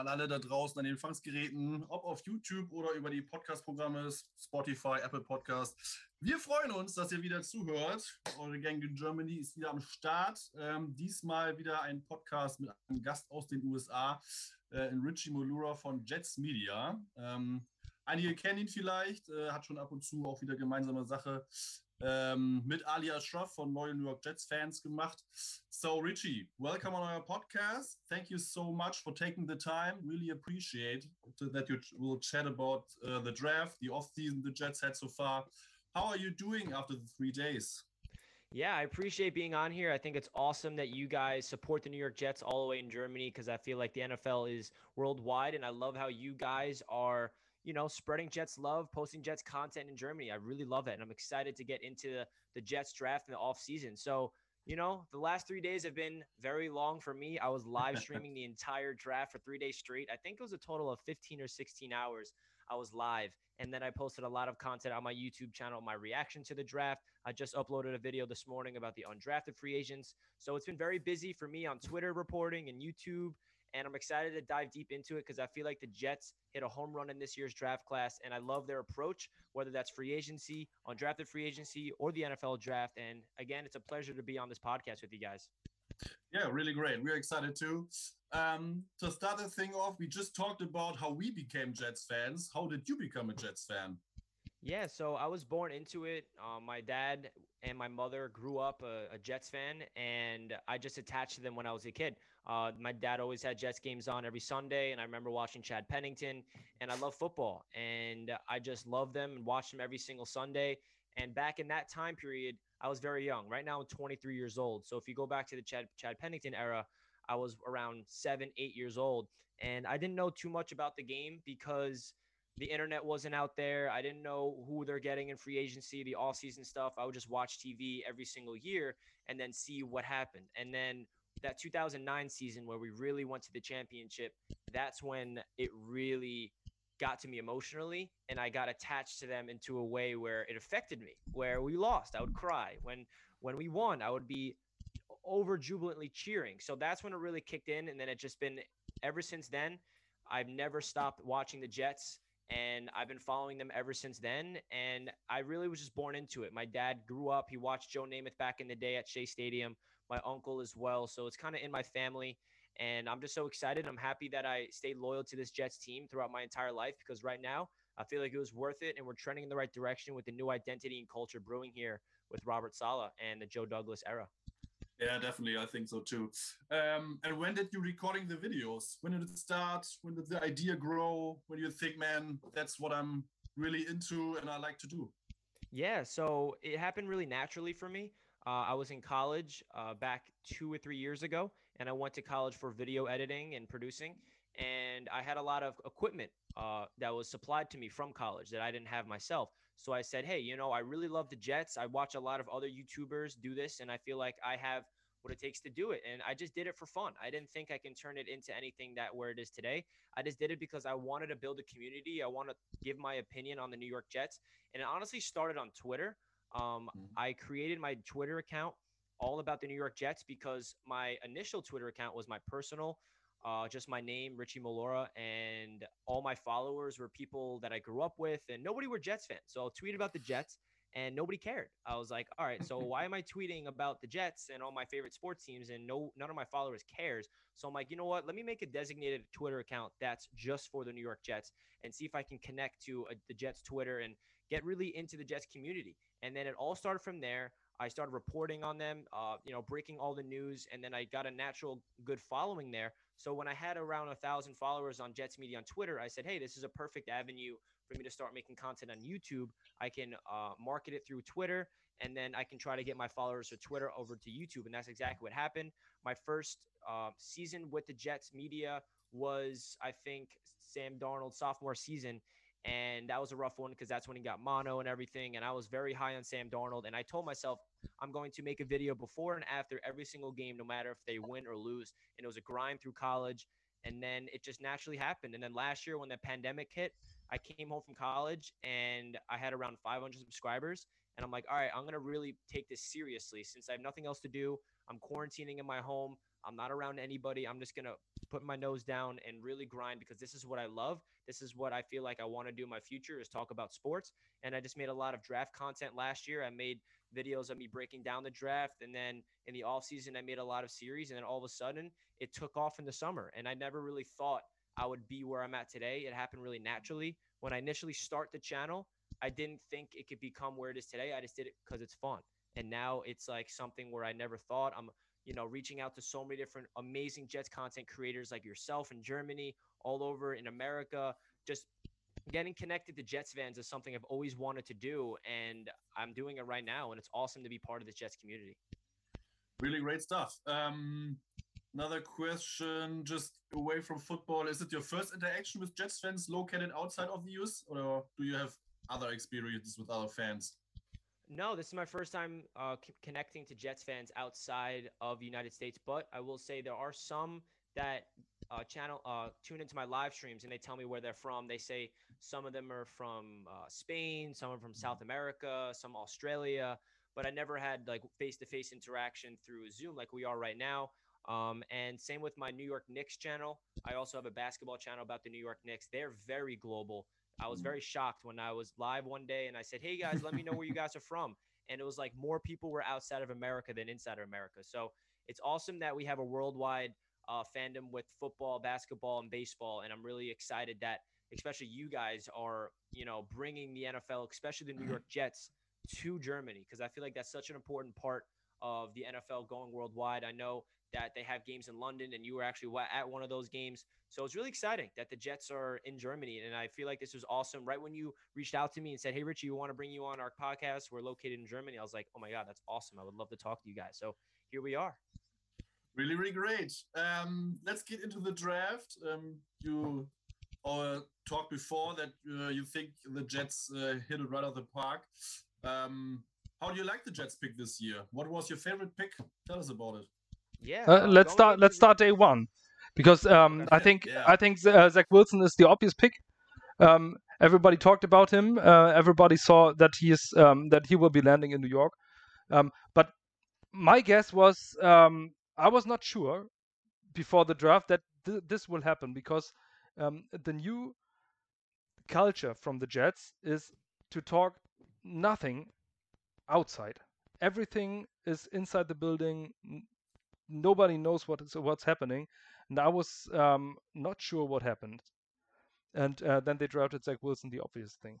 An alle da draußen an den Empfangsgeräten, ob auf YouTube oder über die Podcast-Programme Spotify, Apple Podcast. Wir freuen uns, dass ihr wieder zuhört. Eure Gang in Germany ist wieder am Start. Ähm, diesmal wieder ein Podcast mit einem Gast aus den USA, äh, Richie Molura von Jets Media. Ähm, einige kennen ihn vielleicht, äh, hat schon ab und zu auch wieder gemeinsame Sache ähm, mit Ali Ashraf von neuen New York Jets Fans gemacht. So, Richie, welcome on our podcast. Thank you so much for taking the time. Really appreciate that you will chat about uh, the draft, the offseason the Jets had so far. How are you doing after the three days? Yeah, I appreciate being on here. I think it's awesome that you guys support the New York Jets all the way in Germany because I feel like the NFL is worldwide. And I love how you guys are you know, spreading Jets love, posting Jets content in Germany. I really love it. And I'm excited to get into the, the Jets draft in the off season. So, you know, the last three days have been very long for me. I was live streaming the entire draft for three days straight. I think it was a total of 15 or 16 hours I was live. And then I posted a lot of content on my YouTube channel, my reaction to the draft. I just uploaded a video this morning about the undrafted free agents. So it's been very busy for me on Twitter reporting and YouTube and I'm excited to dive deep into it because I feel like the Jets hit a home run in this year's draft class. And I love their approach, whether that's free agency, undrafted free agency, or the NFL draft. And again, it's a pleasure to be on this podcast with you guys. Yeah, really great. We're excited too. Um, to start the thing off, we just talked about how we became Jets fans. How did you become a Jets fan? Yeah, so I was born into it. Um, my dad and my mother grew up a, a, Jets fan, and I just attached to them when I was a kid. Uh, my dad always had Jets games on every Sunday, and I remember watching Chad Pennington. And I love football, and I just love them and watched them every single Sunday. And back in that time period, I was very young. Right now, I'm 23 years old. So if you go back to the Chad Chad Pennington era, I was around seven, eight years old, and I didn't know too much about the game because the internet wasn't out there. I didn't know who they're getting in free agency, the all season stuff. I would just watch TV every single year and then see what happened. And then that 2009 season where we really went to the championship, that's when it really got to me emotionally and I got attached to them into a way where it affected me. Where we lost, I would cry. When when we won, I would be over jubilantly cheering. So that's when it really kicked in and then it just been ever since then I've never stopped watching the Jets and I've been following them ever since then. And I really was just born into it. My dad grew up, he watched Joe Namath back in the day at Shea Stadium, my uncle as well. So it's kind of in my family. And I'm just so excited. I'm happy that I stayed loyal to this Jets team throughout my entire life because right now I feel like it was worth it. And we're trending in the right direction with the new identity and culture brewing here with Robert Saleh and the Joe Douglas era. Yeah, definitely. I think so too. Um, and when did you recording the videos? When did it start? When did the idea grow? When you think, man, that's what I'm really into and I like to do? Yeah, so it happened really naturally for me. Uh, I was in college uh, back two or three years ago, and I went to college for video editing and producing. And I had a lot of equipment uh, that was supplied to me from college that I didn't have myself. So I said, hey, you know, I really love the Jets. I watch a lot of other YouTubers do this, and I feel like I have what it takes to do it. And I just did it for fun. I didn't think I can turn it into anything that where it is today. I just did it because I wanted to build a community. I want to give my opinion on the New York Jets. And it honestly started on Twitter. Um, mm-hmm. I created my Twitter account all about the New York Jets because my initial Twitter account was my personal uh, just my name, Richie Molora, and all my followers were people that I grew up with, and nobody were Jets fans. So I'll tweet about the Jets, and nobody cared. I was like, all right, so why am I tweeting about the Jets and all my favorite sports teams, and no, none of my followers cares? So I'm like, you know what? Let me make a designated Twitter account that's just for the New York Jets, and see if I can connect to a, uh, the Jets Twitter and get really into the Jets community. And then it all started from there. I started reporting on them, uh, you know, breaking all the news, and then I got a natural good following there. So when I had around a thousand followers on Jets Media on Twitter, I said, "Hey, this is a perfect avenue for me to start making content on YouTube. I can uh, market it through Twitter, and then I can try to get my followers to Twitter over to YouTube." And that's exactly what happened. My first uh, season with the Jets Media was, I think, Sam Darnold's sophomore season, and that was a rough one because that's when he got mono and everything. And I was very high on Sam Darnold. And I told myself, I'm going to make a video before and after every single game, no matter if they win or lose. And it was a grind through college. And then it just naturally happened. And then last year, when the pandemic hit, I came home from college and I had around 500 subscribers. And I'm like, all right, I'm going to really take this seriously since I have nothing else to do. I'm quarantining in my home. I'm not around anybody. I'm just going to put my nose down and really grind because this is what I love. This is what I feel like I want to do in my future is talk about sports. And I just made a lot of draft content last year. I made videos of me breaking down the draft. And then in the off season, I made a lot of series. And then all of a sudden, it took off in the summer. And I never really thought I would be where I'm at today. It happened really naturally. When I initially start the channel, I didn't think it could become where it is today. I just did it because it's fun. And now it's like something where I never thought I'm, you know, reaching out to so many different amazing Jets content creators like yourself in Germany, all over in America. Just getting connected to Jets fans is something I've always wanted to do. And I'm doing it right now. And it's awesome to be part of the Jets community. Really great stuff. Um, another question, just away from football. Is it your first interaction with Jets fans located outside of the US, or do you have other experiences with other fans? No, this is my first time uh, c- connecting to Jets fans outside of the United States. But I will say there are some that uh, channel uh, tune into my live streams and they tell me where they're from. They say some of them are from uh, Spain, some are from South America, some Australia. But I never had like face-to-face interaction through Zoom like we are right now. Um, and same with my New York Knicks channel. I also have a basketball channel about the New York Knicks. They're very global. I was very shocked when I was live one day and I said, Hey guys, let me know where you guys are from. And it was like more people were outside of America than inside of America. So it's awesome that we have a worldwide uh, fandom with football, basketball, and baseball. And I'm really excited that, especially you guys, are you know bringing the NFL, especially the New York Jets, to Germany because I feel like that's such an important part of the NFL going worldwide. I know that they have games in London, and you were actually at one of those games. So it's really exciting that the Jets are in Germany, and I feel like this was awesome. Right when you reached out to me and said, "Hey, Richie, we want to bring you on our podcast. We're located in Germany," I was like, "Oh my god, that's awesome! I would love to talk to you guys." So here we are. Really, really great. Um, let's get into the draft. Um, you uh, talked before that uh, you think the Jets uh, hit it right out of the park. Um, how do you like the Jets pick this year? What was your favorite pick? Tell us about it. Yeah. Uh, let's start. Let's start day one, because um, I think yeah. I think uh, Zach Wilson is the obvious pick. Um, everybody talked about him. Uh, everybody saw that he is um, that he will be landing in New York. Um, but my guess was um, I was not sure before the draft that th- this will happen because um, the new culture from the Jets is to talk nothing outside. Everything is inside the building. Nobody knows what is what's happening, and I was um, not sure what happened. And uh, then they drafted Zach Wilson, the obvious thing.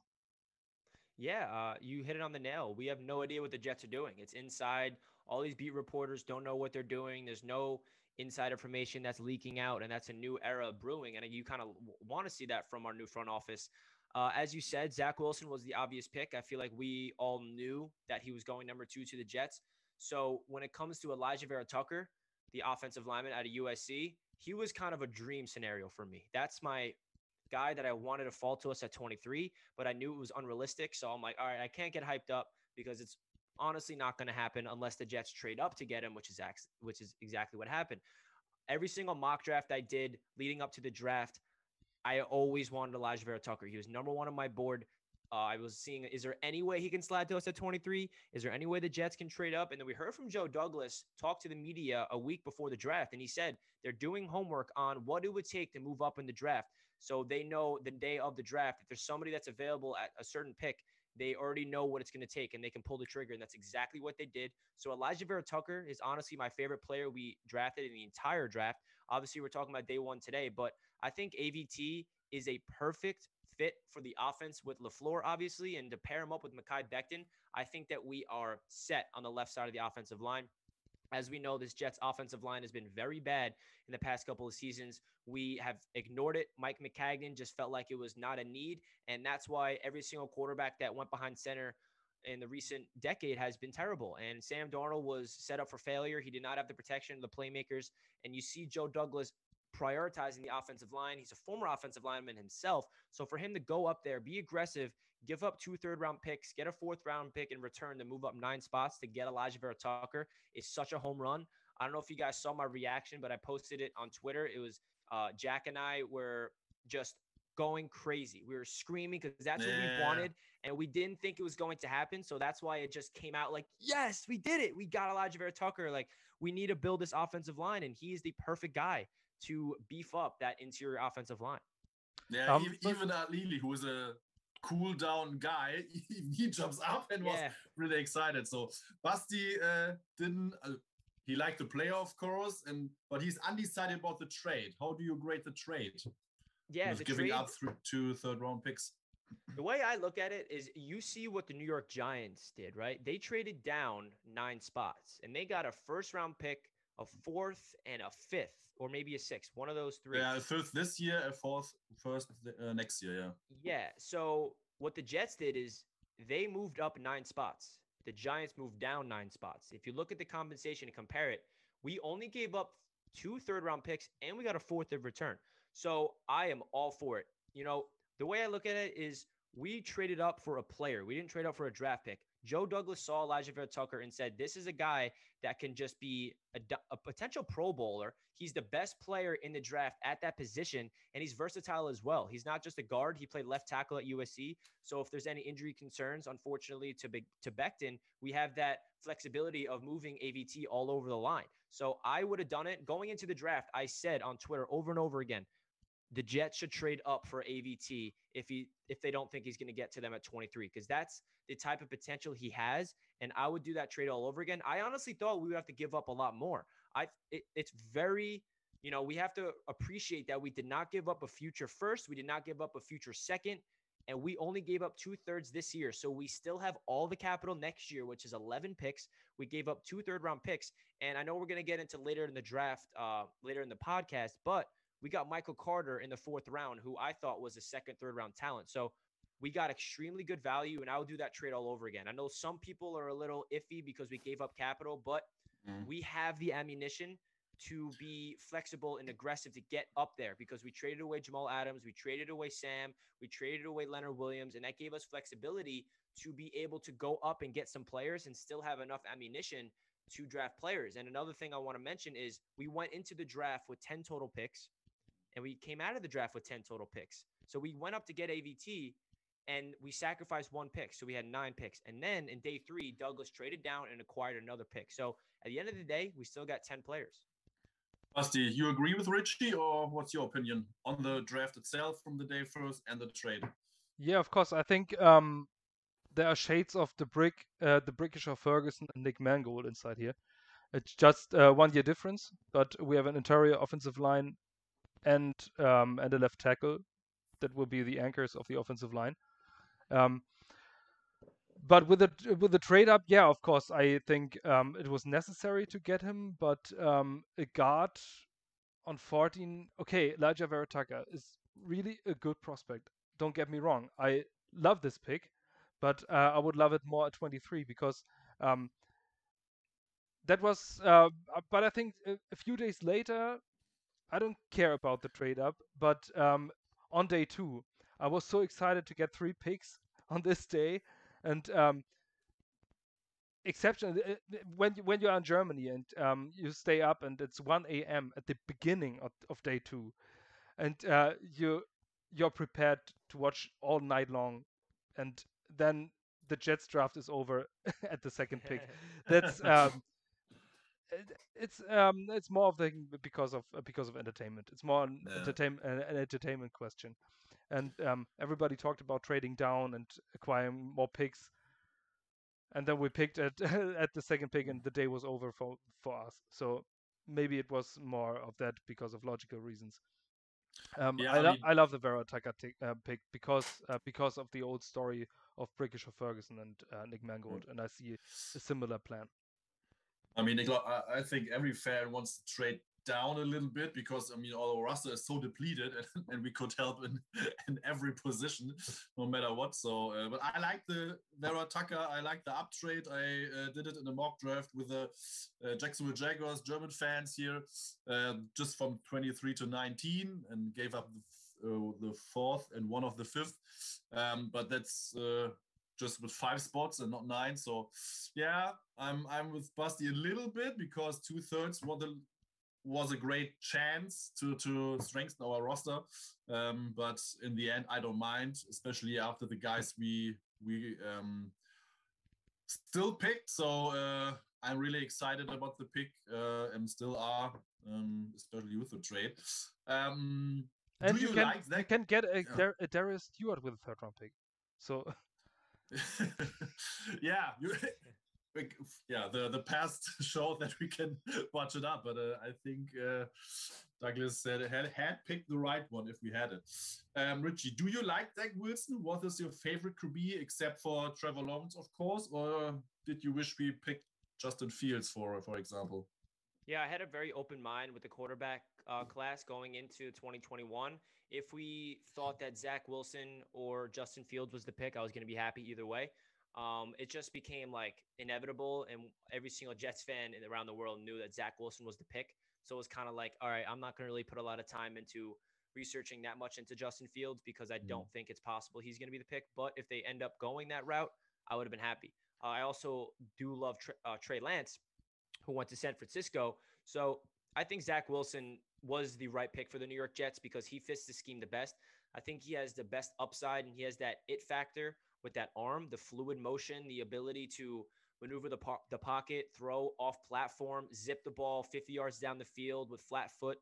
Yeah, uh, you hit it on the nail. We have no idea what the Jets are doing. It's inside. All these beat reporters don't know what they're doing. There's no inside information that's leaking out, and that's a new era brewing. And you kind of want to see that from our new front office. Uh, as you said, Zach Wilson was the obvious pick. I feel like we all knew that he was going number two to the Jets. So when it comes to Elijah Vera-Tucker, the offensive lineman out of USC, he was kind of a dream scenario for me. That's my guy that I wanted to fall to us at 23, but I knew it was unrealistic. So I'm like, all right, I can't get hyped up because it's honestly not going to happen unless the Jets trade up to get him, which is ex- which is exactly what happened. Every single mock draft I did leading up to the draft, I always wanted Elijah Vera-Tucker. He was number one on my board. Uh, I was seeing, is there any way he can slide to us at 23? Is there any way the Jets can trade up? And then we heard from Joe Douglas talk to the media a week before the draft, and he said they're doing homework on what it would take to move up in the draft. So they know the day of the draft, if there's somebody that's available at a certain pick, they already know what it's going to take and they can pull the trigger. And that's exactly what they did. So Elijah Vera-Tucker is honestly my favorite player we drafted in the entire draft. Obviously, we're talking about day one today, but I think AVT is a perfect fit for the offense with LaFleur, obviously, and to pair him up with Mekhi Becton, I think that we are set on the left side of the offensive line. As we know, this Jets offensive line has been very bad in the past couple of seasons. We have ignored it. Mike Maccagnan just felt like it was not a need. And that's why every single quarterback that went behind center in the recent decade has been terrible. And Sam Darnold was set up for failure. He did not have the protection of the playmakers. And you see Joe Douglas prioritizing the offensive line. He's a former offensive lineman himself. So for him to go up there, be aggressive, give up two third round picks, get a fourth round pick in return to move up nine spots to get Elijah Vera-Tucker is such a home run. I don't know if you guys saw my reaction, but I posted it on Twitter. It was uh, Jack and I were just going crazy. We were screaming because that's yeah. what we wanted, and we didn't think it was going to happen. So that's why it just came out like, yes, we did it. We got Elijah Vera-Tucker. Like we need to build this offensive line, and he is the perfect guy to beef up that interior offensive line. Yeah, um, even uh, who was a cool down guy, he jumps up and yeah. was really excited. So Basti uh, didn't. Uh, he liked to play, of course, and but he's undecided about the trade. How do you grade the trade? Yeah, the giving trade, up two third round picks. The way I look at it is you see what the New York Giants did, right? They traded down nine spots and they got a first round pick, a fourth, and a fifth, or maybe a sixth. One of those three. Yeah, a fifth this year, a fourth, first uh, next year. Yeah. Yeah. So what the Jets did is they moved up nine spots. The Giants moved down nine spots. If you look at the compensation and compare it, we only gave up two third round picks and we got a fourth of return. So I am all for it. You know, the way I look at it is we traded up for a player. We didn't trade up for a draft pick. Joe Douglas saw Elijah Vera-Tucker and said, This is a guy that can just be a, a, potential Pro Bowler. He's the best player in the draft at that position, and he's versatile as well. He's not just a guard. He played left tackle at USC. So if there's any injury concerns, unfortunately, to, to Becton, we have that flexibility of moving AVT all over the line. So I would have done it. Going into the draft, I said on Twitter over and over again, the Jets should trade up for AVT if he if they don't think he's going to get to them at 23 because that's the type of potential he has and I would do that trade all over again. I honestly thought we would have to give up a lot more. I it, it's very you know, we have to appreciate that we did not give up a future first, we did not give up a future second, and we only gave up two thirds this year. So we still have all the capital next year, which is 11 picks. We gave up two third round picks. And I know we're going to get into later in the draft, uh, later in the podcast, but we got Michael Carter in the fourth round, who I thought was a second, third round talent. So we got extremely good value, and I would do that trade all over again. I know some people are a little iffy because we gave up capital, but mm. we have the ammunition to be flexible and aggressive to get up there because we traded away Jamal Adams, we traded away Sam, we traded away Leonard Williams, and that gave us flexibility to be able to go up and get some players and still have enough ammunition to draft players. And another thing I want to mention is we went into the draft with 10 total picks and we came out of the draft with 10 total picks. So we went up to get AVT and we sacrificed one pick. So we had nine picks. And then in day three, Douglas traded down and acquired another pick. So at the end of the day, we still got 10 players. Basti, you agree with Richie, or what's your opinion on the draft itself from the day first and the trade? Yeah, of course. I think um, there are shades of the brick, uh, D'Brickashaw Ferguson and Nick Mangold inside here. It's just uh, one year difference, but we have an interior offensive line and um, and a left tackle that will be the anchors of the offensive line. Um, but with the with the trade up, yeah, of course, I think um, it was necessary to get him. But um, a guard on 14, okay, Elijah Vera-Tucker is really a good prospect. Don't get me wrong, I love this pick, but uh, I would love it more at 23 because um, that was. Uh, but I think a, a, few days later, I don't care about the trade up, but um, on day two, I was so excited to get three picks on this day, and um, exception uh, uh, when you, when you're in Germany and um, you stay up and it's 1 a.m. at the beginning of, of day two, and uh, you you're prepared to watch all night long, and then the Jets draft is over at the second pick. That's um, it's um it's more of the because of uh, because of entertainment. It's more an yeah. entertainment an entertainment question, and um everybody talked about trading down and acquiring more picks, and then we picked at at the second pick, and the day was over for for us. So maybe it was more of that because of logical reasons. Um, yeah, I, I, lo- mean... I love the Vera-Tucker t- uh, pick because uh, because of the old story of D'Brickashaw Ferguson and uh, Nick Mangold, mm. and I see a similar plan. I mean, I think every fan wants to trade down a little bit because I mean, our roster is so depleted, and, and we could help in in every position, no matter what. So, uh, but I like the Vera-Tucker. I like the up trade. I uh, did it in a mock draft with the uh, Jacksonville Jaguars German fans here, uh, just from 23 to 19, and gave up the, uh, the fourth and one of the fifth. Um, but that's uh, just with five spots and not nine. So yeah, I'm I'm with Basti a little bit because two thirds was a was a great chance to to strengthen our roster. Um, but in the end, I don't mind, especially after the guys we we um, still picked. So uh, I'm really excited about the pick uh, and still are um, especially with the trade. Um, and you, you, can like you can get a, yeah. ArDarius Stewart with a third round pick. So yeah, yeah, the the past showed that we can watch it up, but uh, I think uh, Douglas said had had picked the right one if we had it. Um, Richie, do you like Zach Wilson? What is your favorite QB except for Trevor Lawrence, of course, or did you wish we picked Justin Fields for for example? Yeah, I had a very open mind with the quarterback uh, class going into 2021. If we thought that Zach Wilson or Justin Fields was the pick, I was going to be happy either way. Um, it just became like inevitable, and every single Jets fan around the world knew that Zach Wilson was the pick. So it was kind of like, all right, I'm not going to really put a lot of time into researching that much into Justin Fields because I mm. don't think it's possible he's going to be the pick. But if they end up going that route, I would have been happy. Uh, I also do love Trey, uh, Trey Lance, who went to San Francisco. So I think Zach Wilson was the right pick for the New York Jets because he fits the scheme the best. I think he has the best upside and he has that it factor with that arm, the fluid motion, the ability to maneuver the, po- the pocket, throw off platform, zip the ball 50 yards down the field with flat foot.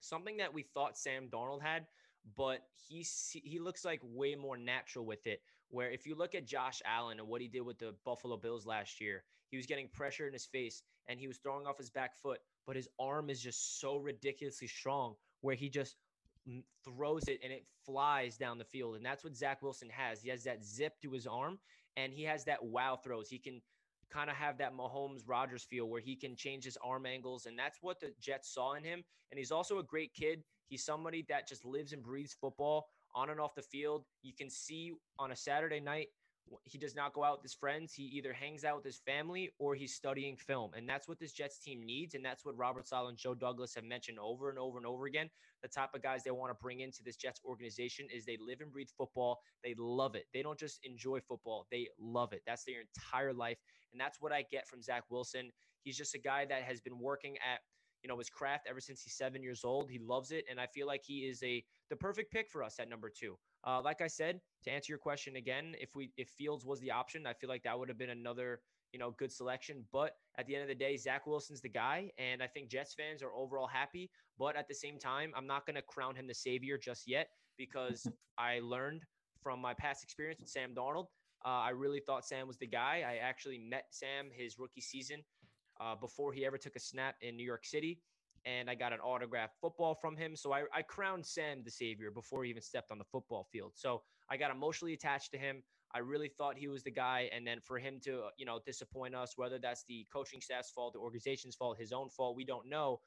Something that we thought Sam Darnold had, but he he looks like way more natural with it. Where if you look at Josh Allen and what he did with the Buffalo Bills last year, he was getting pressure in his face and he was throwing off his back foot, but his arm is just so ridiculously strong where he just throws it and it flies down the field. And that's what Zach Wilson has. He has that zip to his arm and he has that wow throws. He can kind of have that Mahomes Rodgers feel where he can change his arm angles. And that's what the Jets saw in him. And he's also a great kid. He's somebody that just lives and breathes football on and off the field. You can see on a Saturday night he does not go out with his friends. He either hangs out with his family or he's studying film. And that's what this Jets team needs. And that's what Robert Saleh and Joe Douglas have mentioned over and over and over again. The type of guys they want to bring into this Jets organization is they live and breathe football. They love it. They don't just enjoy football, they love it. That's their entire life. And that's what I get from Zach Wilson. He's just a guy that has been working at you know his craft ever since he's seven years old. He loves it, and I feel like he is a the perfect pick for us at number two. Uh, like I said, to answer your question again, if we if Fields was the option, I feel like that would have been another you know good selection. But at the end of the day, Zach Wilson's the guy, and I think Jets fans are overall happy. But at the same time, I'm not going to crown him the savior just yet because I learned from my past experience with Sam Darnold. Uh, I really thought Sam was the guy. I actually met Sam his rookie season uh, before he ever took a snap in New York City and I got an autographed football from him. So I, I crowned Sam the savior before he even stepped on the football field. So I got emotionally attached to him. I really thought he was the guy. And then for him to, you know, disappoint us, whether that's the coaching staff's fault, the organization's fault, his own fault, we don't know.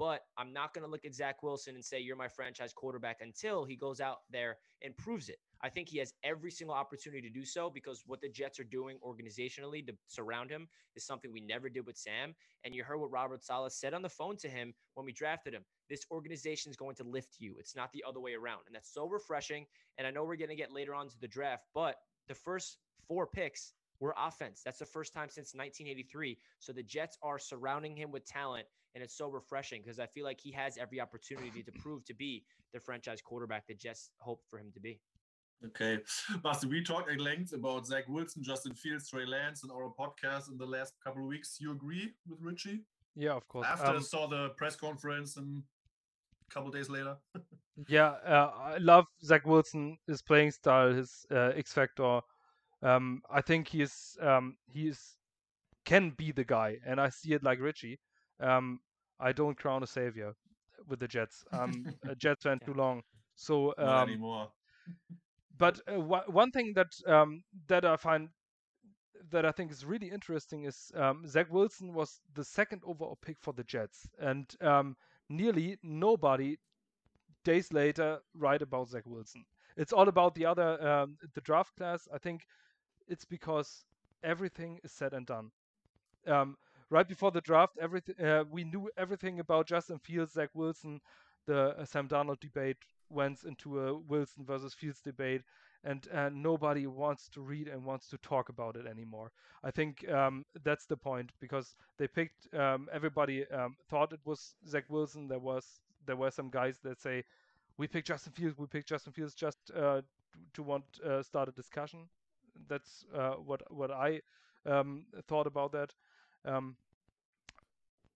But I'm not going to look at Zach Wilson and say, you're my franchise quarterback until he goes out there and proves it. I think he has every single opportunity to do so because what the Jets are doing organizationally to surround him is something we never did with Sam. And you heard what Robert Saleh said on the phone to him when we drafted him. This organization is going to lift you. It's not the other way around. And that's so refreshing. And I know we're going to get later on to the draft, but the first four picks were offense. That's the first time since 1983. So the Jets are surrounding him with talent. And it's so refreshing because I feel like he has every opportunity to prove to be the franchise quarterback the Jets hope for him to be. Okay. Basti, we talked at length about Zach Wilson, Justin Fields, Trey Lance in our podcast in the last couple of weeks. You agree with Richie? Yeah, of course. After um, saw the press conference and a couple days later. yeah, uh, I love Zach Wilson, his playing style, his uh, X factor. Um, I think he is um, he is can be the guy, and I see it like Richie. Um, I don't crown a savior with the Jets. I'm a Jets fan too long, so um, Not anymore but uh, one thing that um, that I find that I think is really interesting is um, Zach Wilson was the second overall pick for the Jets, and um, nearly nobody days later write about Zach Wilson. It's all about the other um, the draft class. I think it's because everything is said and done. Um, right before the draft, everything uh, we knew everything about Justin Fields, Zach Wilson, the uh, Sam Darnold debate went into a Wilson versus Fields debate, and uh, nobody wants to read and wants to talk about it anymore. I think um, that's the point because they picked. Um, everybody um, thought it was Zach Wilson. There was there were some guys that say, "We picked Justin Fields. We picked Justin Fields just uh, to want uh, start a discussion." That's uh, what what I um, thought about that. Um,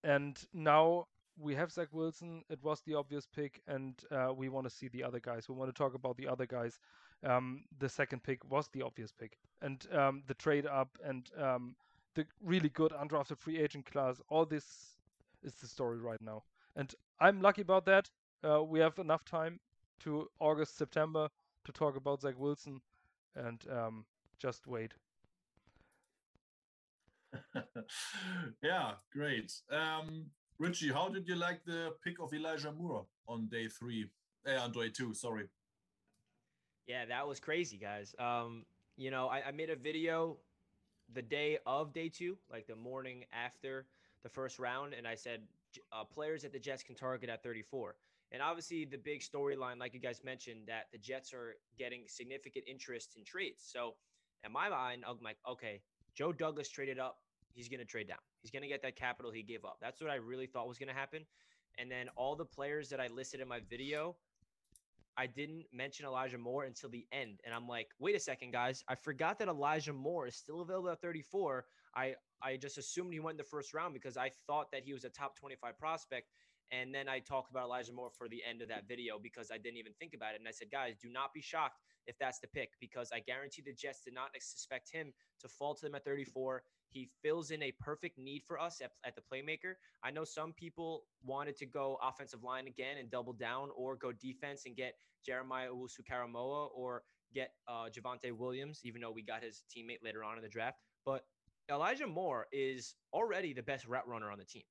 and now we have Zach Wilson. It was the obvious pick, and uh, we want to see the other guys. We want to talk about the other guys. Um, the second pick was the obvious pick, and um, the trade up and um, the really good undrafted free agent class. All this is the story right now, and I'm lucky about that. Uh, we have enough time to August, September to talk about Zach Wilson, and um, just wait. yeah, great. Um, Richie, how did you like the pick of Elijah Moore on day three? Eh, on day two, sorry. Yeah, that was crazy, guys. Um, you know, I, I made a video the day of day two, like the morning after the first round, and I said uh, players that the Jets can target at 34. And obviously, the big storyline, like you guys mentioned, that the Jets are getting significant interest in trades. So, in my mind, I'm like, okay, Joe Douglas traded up. He's going to trade down. He's going to get that capital he gave up. That's what I really thought was going to happen. And then all the players that I listed in my video, I didn't mention Elijah Moore until the end. And I'm like, wait a second, guys. I forgot that Elijah Moore is still available at 34. I, I just assumed he went in the first round because I thought that he was a top 25 prospect. And then I talked about Elijah Moore for the end of that video because I didn't even think about it. And I said, guys, do not be shocked if that's the pick because I guarantee the Jets did not suspect him to fall to them at 34. He fills in a perfect need for us at, at the playmaker. I know some people wanted to go offensive line again and double down or go defense and get Jeremiah Owusu-Koramoah or get uh, Javonte Williams, even though we got his teammate later on in the draft. But Elijah Moore is already the best route runner on the team.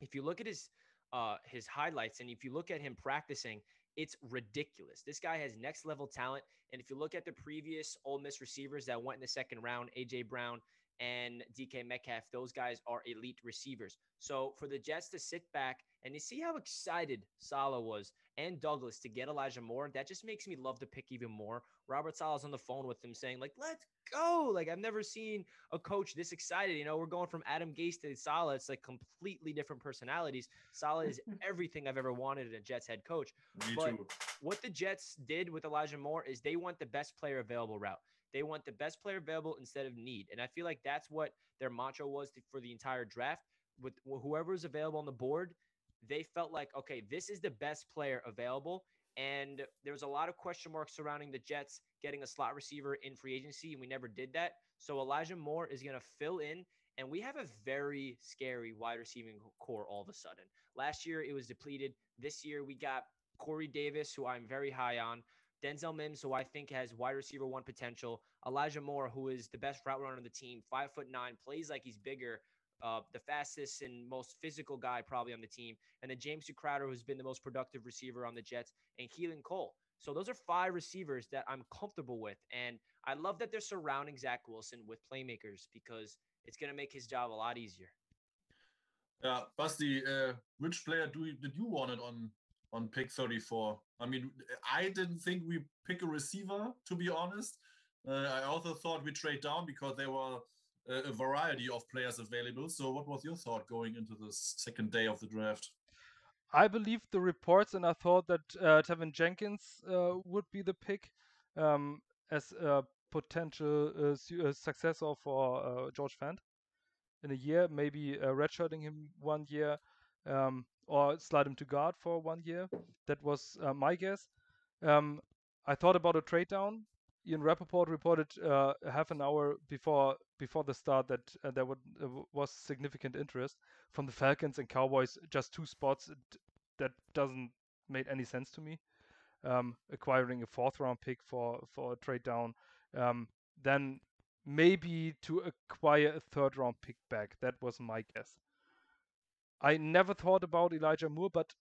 If you look at his uh, his highlights, and if you look at him practicing, it's ridiculous. This guy has next level talent. And if you look at the previous Ole Miss receivers that went in the second round, AJ Brown and DK Metcalf, those guys are elite receivers. So for the Jets to sit back and you see how excited Saleh was and Douglas to get Elijah Moore, that just makes me love the pick even more. Robert Saleh's on the phone with him saying, like, let's go. Like, I've never seen a coach this excited. You know, we're going from Adam Gase to Saleh. It's like completely different personalities. Saleh is everything I've ever wanted in a Jets head coach. Me but too. what the Jets did with Elijah Moore is they want the best player available route. They want the best player available instead of need. And I feel like that's what their mantra was for the entire draft. With whoever is available on the board, they felt like, okay, this is the best player available. And there was a lot of question marks surrounding the Jets getting a slot receiver in free agency, and we never did that. So Elijah Moore is going to fill in, and we have a very scary wide receiving core all of a sudden. Last year, it was depleted. This year, we got Corey Davis, who I'm very high on. Denzel Mims, who I think has wide receiver one potential. Elijah Moore, who is the best route runner on the team, five foot nine, plays like he's bigger, uh, the fastest and most physical guy probably on the team, and then James Crowder, who's been the most productive receiver on the Jets, and Keelan Cole. So those are five receivers that I'm comfortable with, and I love that they're surrounding Zach Wilson with playmakers because it's going to make his job a lot easier. Yeah, Basti, uh, which player do you, did you want it on on pick 34? I mean, I didn't think we pick a receiver to be honest. Uh, I also thought we trade down because there were a variety of players available. So, what was your thought going into the second day of the draft? I believed the reports, and I thought that uh, Teven Jenkins uh, would be the pick um, as a potential uh, su uh, successor for uh, George Fant in a year, maybe uh, redshirting him one year um, or slide him to guard for one year. That was my guess. Um, I thought about a trade down Ian Rapoport reported uh, half an hour before before the start that uh, there would, uh, was significant interest from the Falcons and Cowboys. Just two spots that doesn't make any sense to me. Um, acquiring a fourth round pick for for a trade down, um, then maybe to acquire a third round pick back. That was my guess. I never thought about Elijah Moore, but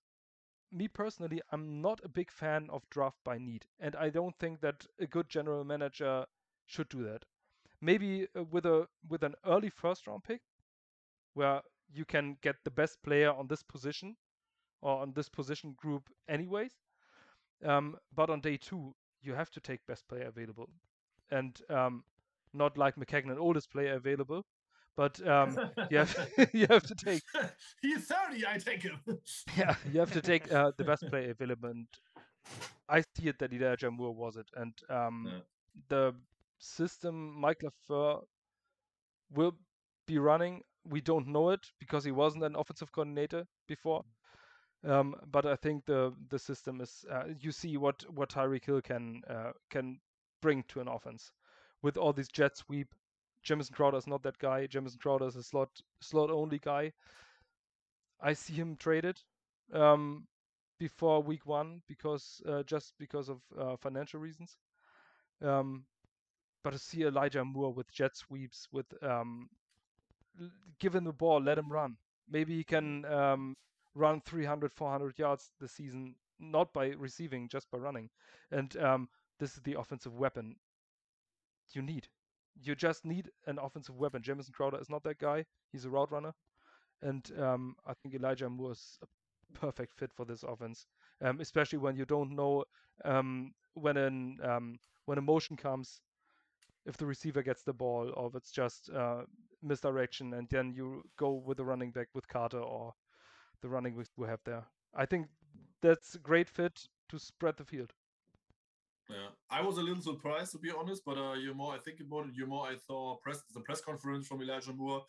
me personally, I'm not a big fan of draft by need, and I don't think that a good general manager should do that. Maybe uh, with a with an early first round pick, where you can get the best player on this position or on this position group anyways. Um, but on day two, you have to take best player available, and um, not like Maccagnan, oldest player available, but um, you have you have to take. He's thirty. I take him. yeah, you have to take uh, the best player available. And I see it that Elijah Moore was it, and um, yeah. the system Mike LaFleur will be running. We don't know it because he wasn't an offensive coordinator before. Um, but I think the the system is uh, you see what what Tyreek Hill can uh, can bring to an offense with all these jet sweep. Jamison Crowder is not that guy. Jamison Crowder is a slot slot only guy. I see him traded um, before week one because uh, just because of uh, financial reasons. Um, but to see Elijah Moore with jet sweeps, with um, give him the ball, let him run. Maybe he can um, run 300, 400 yards this season, not by receiving, just by running. And um, this is the offensive weapon you need. You just need an offensive weapon. Jamison Crowder is not that guy. He's a route runner. And um, I think Elijah Moore is a perfect fit for this offense, um, especially when you don't know um, when an um, when a motion comes, if the receiver gets the ball or if it's just uh, misdirection, and then you go with the running back with Carter or the running backs we have there. I think that's a great fit to spread the field. Yeah, I was a little surprised to be honest, but uh, you more I think about it, you more I saw press the press conference from Elijah Moore,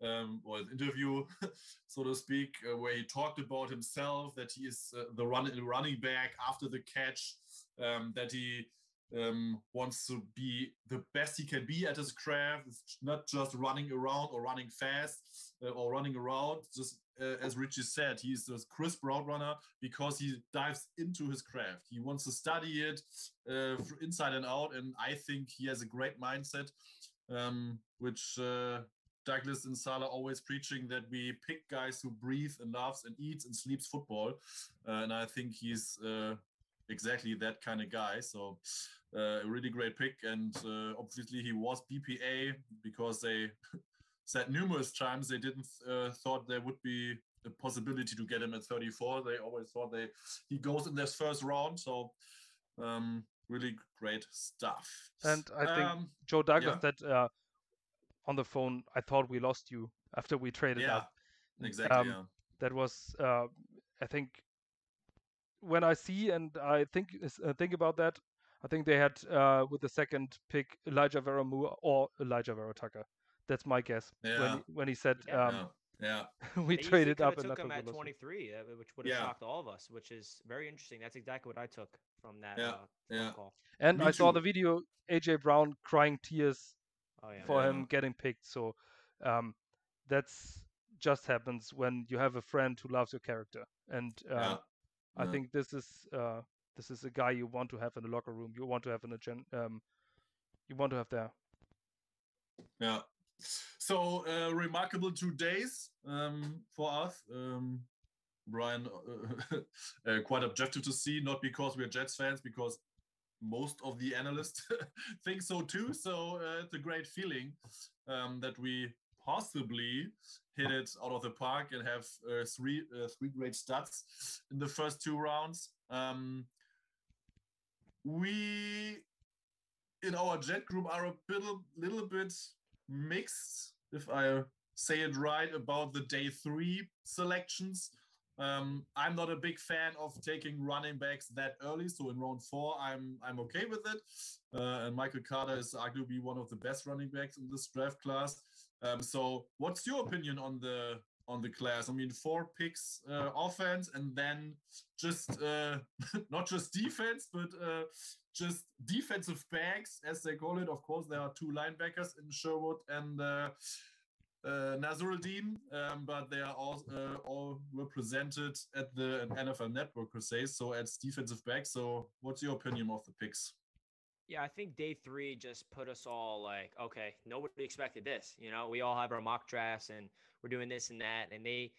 um, or an interview, so to speak, uh, where he talked about himself that he is uh, the run running back after the catch, um, that he um, wants to be the best he can be at his craft. It's not just running around or running fast uh, or running around. Just uh, as Richie said, he's this crisp route runner because he dives into his craft. He wants to study it uh, inside and out, and I think he has a great mindset, um, which. Uh, Douglas and Saleh always preaching that we pick guys who breathe and loves and eats and sleeps football, uh, and I think he's uh, exactly that kind of guy. So a really great pick, and uh, obviously he was BPA because they said numerous times they didn't uh, thought there would be a possibility to get him at 34. They always thought they he goes in this first round. So um, really great stuff. And I think um, Joe Douglas yeah. said uh, on the phone, "I thought we lost you after we traded yeah, up." Exactly. Um, yeah. That was, uh, I think, when I see and I think uh, think about that, I think they had uh, with the second pick Elijah Vera Moore or Elijah Vera Tucker. That's my guess. Yeah. When, he, when he said, yeah. Um, yeah. we they traded up and took him at 23, uh, which would have yeah. shocked all of us, which is very interesting. That's exactly what I took from that yeah. Uh, yeah. call. And Me I too. saw the video AJ Brown crying tears oh, yeah. for him getting picked. So um, that's just happens when you have a friend who loves your character. And uh, I think this is uh, this is a guy you want to have in the locker room. You want to have in a gen. Um, you want to have there. Yeah. So uh, remarkable two days um, for us. Um, Brian, uh, uh, quite objective to see, not because we're Jets fans, because most of the analysts think so too. So uh, it's a great feeling um, that we possibly hit it out of the park and have uh, three uh, three great stats in the first two rounds. Um, we in our jet group are a little, little bit mixed, if I say it right, about the day three selections. Um, I'm not a big fan of taking running backs that early, so in round four, I'm I'm okay with it. Uh, and Michael Carter is arguably one of the best running backs in this draft class. Um, so, what's your opinion on the on the class. I mean, four picks uh, offense and then just uh, not just defense, but uh, just defensive backs, as they call it. Of course, there are two linebackers in Sherwood and uh, uh, Nasirildeen, um, but they are all uh, all represented at the NFL Network se. So as defensive back. So, what's your opinion of the picks? Yeah, I think day three just put us all like, okay, nobody expected this. You know, we all have our mock drafts and we're doing this and that. And they,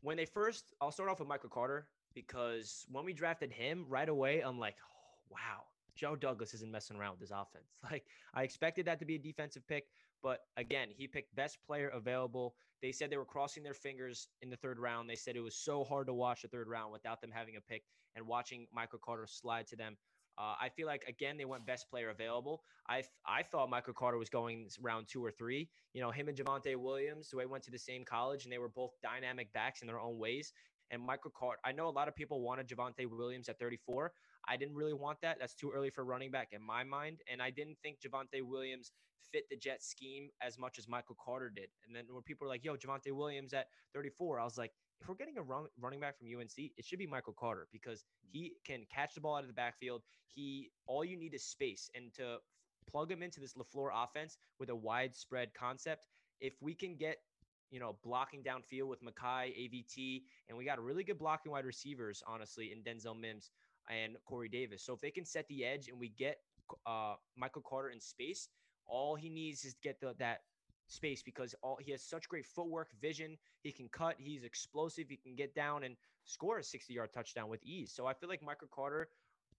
when they first, I'll start off with Michael Carter because when we drafted him right away, I'm like, oh, wow, Joe Douglas isn't messing around with his offense. Like, I expected that to be a defensive pick, but again, he picked best player available. They said they were crossing their fingers in the third round. They said it was so hard to watch the third round without them having a pick and watching Michael Carter slide to them. Uh, I feel like again they went best player available. I I thought Michael Carter was going round two or three. You know him and Javonte Williams, who I went to the same college, and they were both dynamic backs in their own ways. And Michael Carter, I know a lot of people wanted Javonte Williams at 34. I didn't really want that. That's too early for running back in my mind. And I didn't think Javonte Williams fit the Jet scheme as much as Michael Carter did. And then when people were like, "Yo, Javonte Williams at 34," I was like, if we're getting a run, running back from UNC, it should be Michael Carter because he can catch the ball out of the backfield. He all you need is space, and to plug him into this LaFleur offense with a widespread concept. If we can get you know, blocking downfield with Mekhi, AVT, and we got really good blocking wide receivers, honestly, in Denzel Mims and Corey Davis. So if they can set the edge and we get uh, Michael Carter in space, all he needs is to get the, that space because all he has such great footwork, vision. He can cut. He's explosive. He can get down and score a 60 yard touchdown with ease. So I feel like Michael Carter,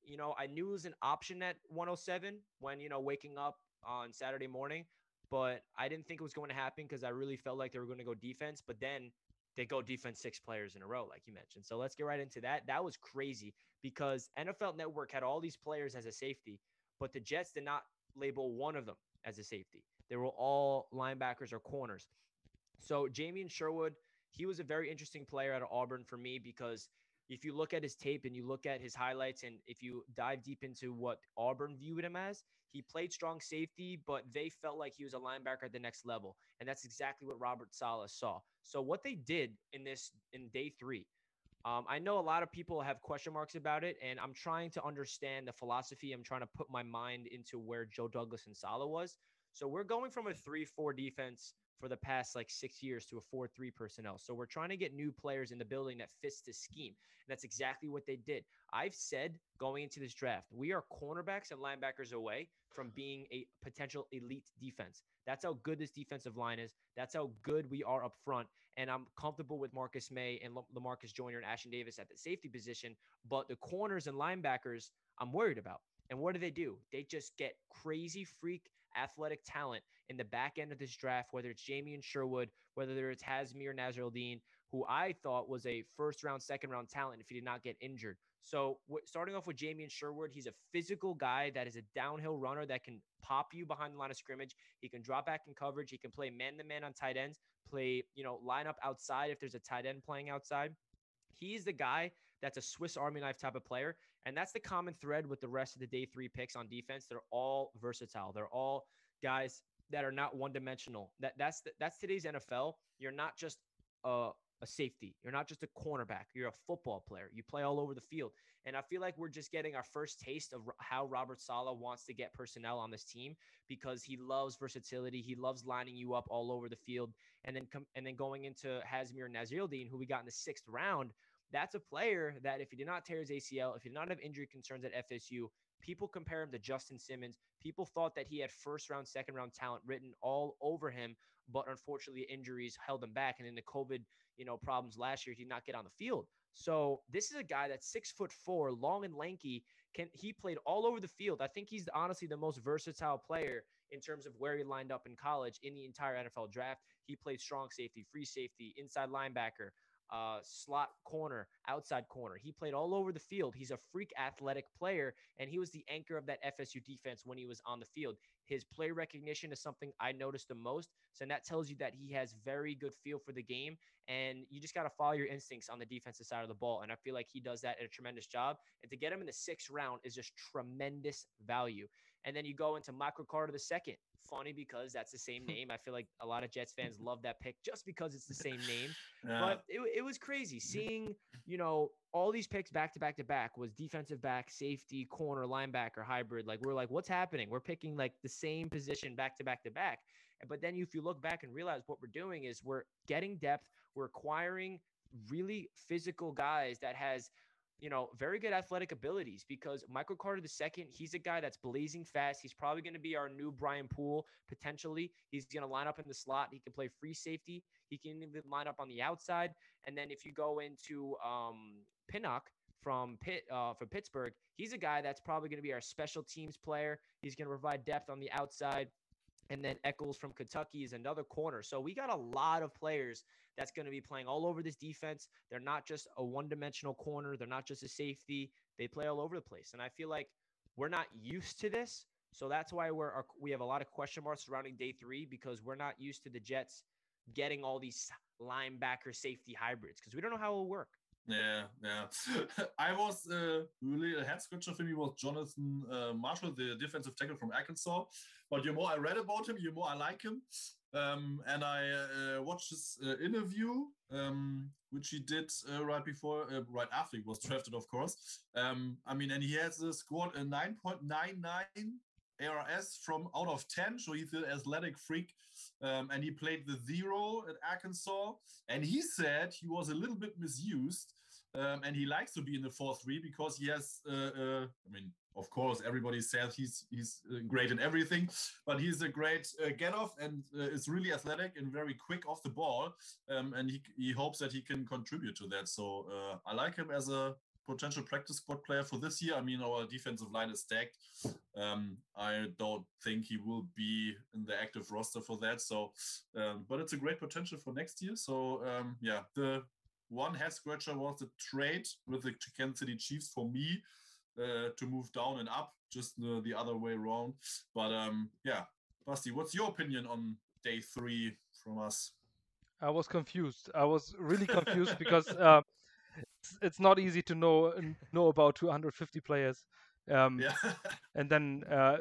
you know, I knew it was an option at 107 when, you know, waking up on Saturday morning, but I didn't think it was going to happen because I really felt like they were going to go defense. But then they go defense six players in a row, like you mentioned. So let's get right into that. That was crazy because NFL Network had all these players as a safety, but the Jets did not label one of them as a safety. They were all linebackers or corners. So Jamien Sherwood, he was a very interesting player at Auburn for me because if you look at his tape and you look at his highlights, and if you dive deep into what Auburn viewed him as, he played strong safety, but they felt like he was a linebacker at the next level. And that's exactly what Robert Saleh saw. So what they did in this in day three, um, I know a lot of people have question marks about it, and I'm trying to understand the philosophy. I'm trying to put my mind into where Joe Douglas and Saleh was. So we're going from a 3 4 defense for the past like six years to a 4 3 personnel. So we're trying to get new players in the building that fits the scheme. And that's exactly what they did. I've said going into this draft, we are cornerbacks and linebackers away from being a potential elite defense. That's how good this defensive line is. That's how good we are up front. And I'm comfortable with Marcus Maye and Lamarcus Joyner and Ashtyn Davis at the safety position. But the corners and linebackers, I'm worried about. And what do they do? They just get crazy freak athletic talent in the back end of this draft, whether it's Jamien Sherwood, whether it's Hasmir Nasirildeen, who I thought was a first round, second round talent if he did not get injured. So w- starting off with Jamien Sherwood, he's a physical guy that is a downhill runner that can pop you behind the line of scrimmage. He can drop back in coverage. He can play man to man on tight ends, play, you know, line up outside if there's a tight end playing outside. He's the guy that's a Swiss Army knife type of player. And that's the common thread with the rest of the day three picks on defense. They're all versatile. They're all guys that are not one dimensional. That that's the, that's today's NFL. You're not just a, a safety. You're not just a cornerback. You're a football player. You play all over the field. And I feel like we're just getting our first taste of how Robert Saleh wants to get personnel on this team because he loves versatility. He loves lining you up all over the field. And then com- and then going into Hasmir Nasirildeen, who we got in the sixth round that's a player that if he did not tear his ACL, if he did not have injury concerns at FSU, people compare him to Justin Simmons. People thought that he had first round, second round talent written all over him, but unfortunately injuries held him back. And in the COVID, you know, problems last year, he did not get on the field. So this is a guy that's six foot four, long and lanky. Can he played all over the field? I think he's honestly the most versatile player in terms of where he lined up in college in the entire NFL draft. He played strong safety, free safety, inside linebacker, uh, slot corner, outside corner. He played all over the field. He's a freak athletic player, and he was the anchor of that FSU defense when he was on the field. His play recognition is something I noticed the most. So that tells you that he has very good feel for the game, and you just got to follow your instincts on the defensive side of the ball. And I feel like he does that at a tremendous job. And to get him in the sixth round is just tremendous value. And then you go into Michael Carter the second. Funny because that's the same name. I feel like a lot of Jets fans love that pick just because it's the same name. But it, it was crazy seeing, you know, all these picks back to back to back was defensive back, safety, corner, linebacker, hybrid. Like we're like, what's happening? We're picking like the same position back to back to back. But then if you look back and realize what we're doing is we're getting depth, we're acquiring really physical guys that has you know, very good athletic abilities because Michael Carter the second, he's a guy that's blazing fast. He's probably going to be our new Brian Poole potentially. He's going to line up in the slot. He can play free safety. He can even line up on the outside. And then if you go into um, Pinnock from Pitt uh, from Pittsburgh, he's a guy that's probably going to be our special teams player. He's going to provide depth on the outside. And then Echols from Kentucky is another corner. So we got a lot of players that's going to be playing all over this defense. They're not just a one dimensional corner, they're not just a safety. They play all over the place. And I feel like we're not used to this. So that's why we're we have a lot of question marks surrounding day three because we're not used to the Jets getting all these linebacker safety hybrids because we don't know how it will work. Yeah, yeah. I was uh, really a head scratcher for me was Jonathan uh, Marshall, the defensive tackle from Arkansas. But the more I read about him, the more I like him. um, and I uh, watched his uh, interview, um, which he did uh, right before, uh, right after he was drafted, of course. Um, I mean, and he has scored a 9.99 ARS from out of 10, so he's an athletic freak. Um, and he played the zero at Arkansas. And he said he was a little bit misused. Um, and he likes to be in the 4 3 because he has, uh, uh, I mean, of course, everybody says he's he's uh, great in everything, but he's a great uh, get off and uh, is really athletic and very quick off the ball. Um, and he he hopes that he can contribute to that. So uh, I like him as a potential practice squad player for this year. I mean, our defensive line is stacked. Um, I don't think he will be in the active roster for that. So, um, but it's a great potential for next year. So, um, yeah, the one head scratcher was the trade with the Kansas City Chiefs for me uh, to move down and up, just the, the other way around. But um, yeah, Basti, what's your opinion on day three from us? I was confused. I was really confused because uh, it's, it's, not easy to know know about 250 players. Um, yeah. and then uh,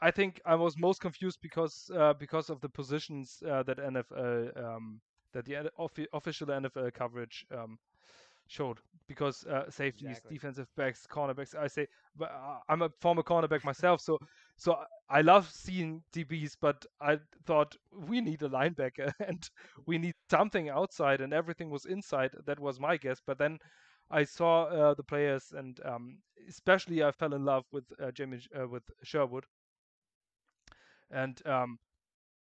I think I was most confused because uh, because of the positions uh, that NFL um, that the official NFL coverage um, showed because uh, safeties, exactly. defensive backs, cornerbacks. I say, but uh, I'm a former cornerback myself, so so I love seeing DBs, but I thought we need a linebacker and we need something outside, and everything was inside. That was my guess, but then. I saw uh, the players, and um, especially I fell in love with uh, Jamie uh, with Sherwood, and um,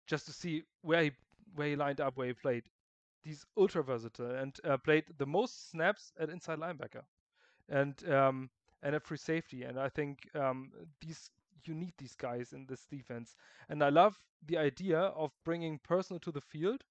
just to see where he where he lined up, where he played, he's ultra versatile and uh, played the most snaps at inside linebacker and um, and at free safety. And I think um, these you need these guys in this defense. And I love the idea of bringing personal to the field.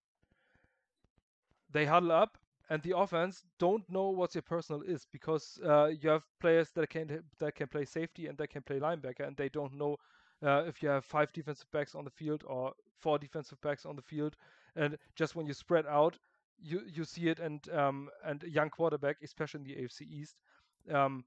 They huddle up, and the offense don't know what your personal is because uh, you have players that can that can play safety and that can play linebacker, and they don't know uh, if you have five defensive backs on the field or four defensive backs on the field and just when you spread out, you you see it. And um, and young quarterback, especially in the AFC East, um,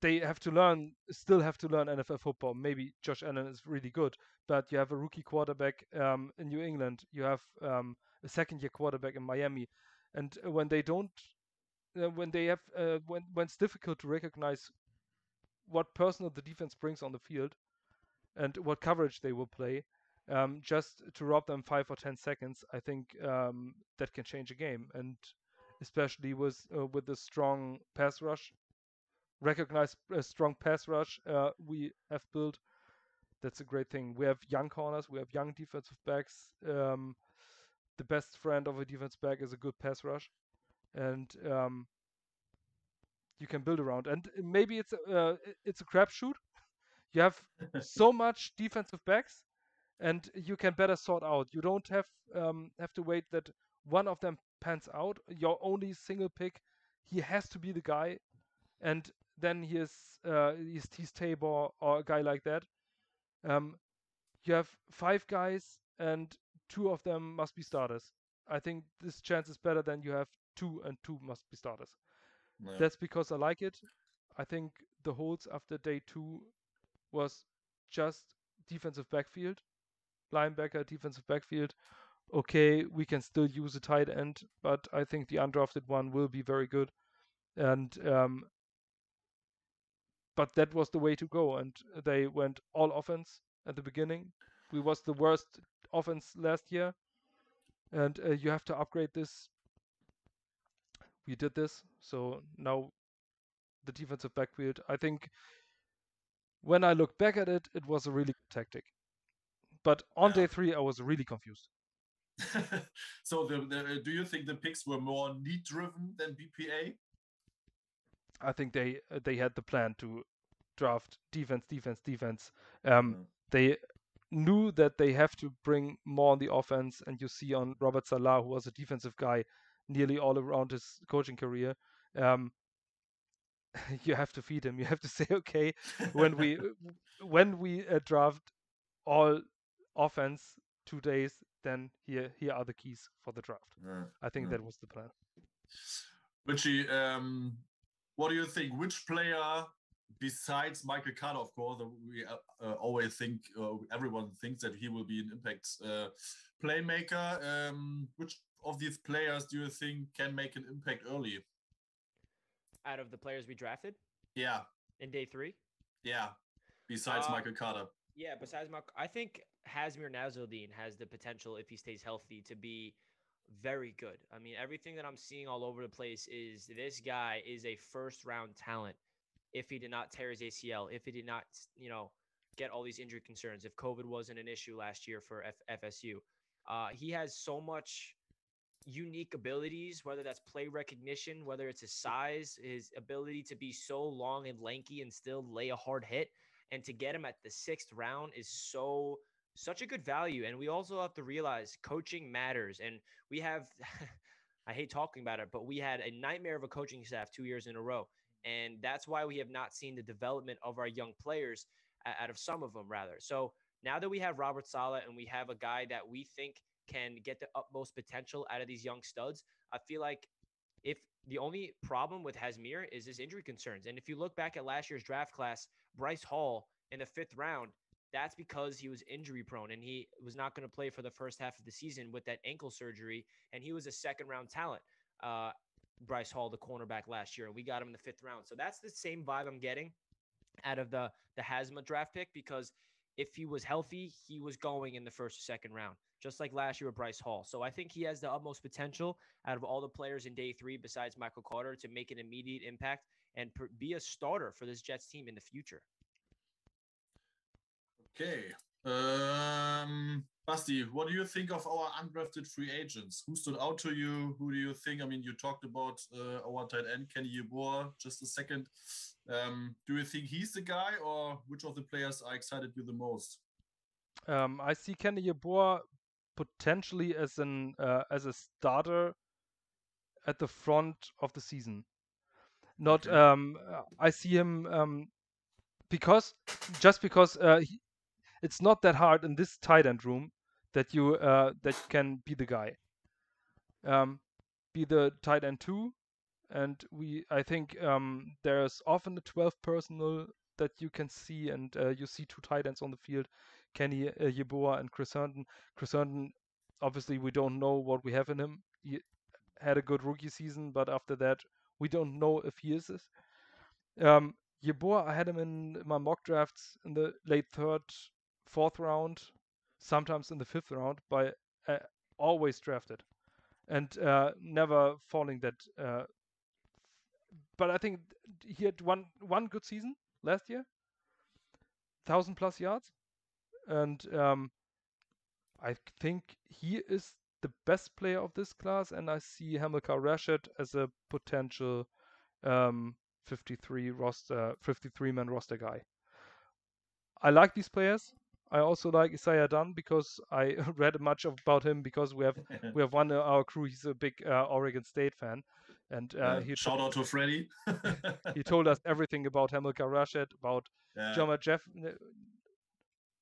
they have to learn, still have to learn NFL football. Maybe Josh Allen is really good, but you have a rookie quarterback um, in New England. You have um, a second-year quarterback in Miami, and when they don't, uh, when they have, uh, when when it's difficult to recognize what personal the defense brings on the field, and what coverage they will play, um, just to rob them five or ten seconds, I think um, that can change a game, and especially with uh, with the strong pass rush, recognize a strong pass rush uh, we have built. That's a great thing. We have young corners, we have young defensive backs. Um, the best friend of a defense back is a good pass rush, and um, you can build around. And maybe it's a, uh, it's a crapshoot. You have so much defensive backs and you can better sort out. You don't have um, have to wait that one of them pans out. Your only single pick, he has to be the guy, and then he is uh, he's, he's Tabor or a guy like that. Um, you have five guys, and two of them must be starters. I think this chance is better than you have two and two must be starters. Yeah. That's because I like it. I think the holds after day two was just defensive backfield linebacker, defensive backfield. Okay, we can still use a tight end, but I think the undrafted one will be very good. And um, but that was the way to go, and they went all offense at the beginning. We was the worst offense last year, and uh, you have to upgrade this. We did this, so now the defensive backfield. I think when I look back at it, it was a really good tactic. But on yeah. day three, I was really confused. so, the, the, do you think the picks were more need driven than BPA? I think they uh, they had the plan to draft defense, defense, defense. Um, mm. They knew that they have to bring more on the offense, and you see on Robert Saleh, who was a defensive guy nearly all around his coaching career. Um, you have to feed him. You have to say, okay, when we when we uh, draft all offense two days, then here here are the keys for the draft. Yeah. I think yeah. that was the plan. Richie, um, what do you think? Which player besides Michael Carter, of course, we uh, uh, always think, uh, everyone thinks that he will be an impact uh, playmaker. Um, which of these players do you think can make an impact early? Out of the players we drafted? Yeah. In day three? Yeah. Besides uh, Michael Carter. Yeah, besides Michael, I think Hasmir Nasirildeen has the potential, if he stays healthy, to be very good. I mean, everything that I'm seeing all over the place is this guy is a first round talent if he did not tear his ACL, if he did not, you know, get all these injury concerns, if COVID wasn't an issue last year for F- FSU. Uh, he has so much unique abilities, whether that's play recognition, whether it's his size, his ability to be so long and lanky and still lay a hard hit. And to get him at the sixth round is so such a good value. And we also have to realize coaching matters. And we have I hate talking about it, but we had a nightmare of a coaching staff two years in a row. And that's why we have not seen the development of our young players out of some of them, rather. So now that we have Robert Saleh and we have a guy that we think can get the utmost potential out of these young studs, I feel like if the only problem with Hasmir is his injury concerns. And if you look back at last year's draft class, Bryce Hall in the fifth round, that's because he was injury prone and he was not going to play for the first half of the season with that ankle surgery. And he was a second round talent. Uh, Bryce Hall, the cornerback last year, and we got him in the fifth round. So that's the same vibe I'm getting out of the the Hasma draft pick because if he was healthy, he was going in the first or second round, just like last year with Bryce Hall. So I think he has the utmost potential out of all the players in day three, besides Michael Carter, to make an immediate impact and be a starter for this Jets team in the future. Okay. Um, Basti, what do you think of our undrafted free agents? Who stood out to you? Who do you think? I mean, you talked about uh, our tight end, Kenny Yeboah, just a second. Um, do you think he's the guy, or which of the players are excited you the most? Um, I see Kenny Yeboah potentially as an uh, as a starter at the front of the season. Not, okay. um, I see him um, because just because uh, he, it's not that hard in this tight end room that you uh, that can be the guy. Um, be the tight end two, and we I think um, there's often a 12 personal that you can see, and uh, you see two tight ends on the field, Kenny uh, Yeboah and Chris Herndon. Chris Herndon, obviously we don't know what we have in him. He had a good rookie season, but after that we don't know if he is this. Um, Yeboah, I had him in my mock drafts in the late third, fourth round, sometimes in the fifth round, by uh, always drafted and uh, never falling that. Uh, but I think he had one one good season last year, thousand plus yards, and um, I think he is the best player of this class, and I see Hamilcar Rashed as a potential um, 53 roster, 53 man roster guy. I like these players. I also like Isaiah Dunn because I read much about him because we have we have one of our crew. He's a big uh, Oregon State fan, and uh, he shout out to Freddie. he told us everything about Hamilcar Rashed, about yeah. Jama Jeff,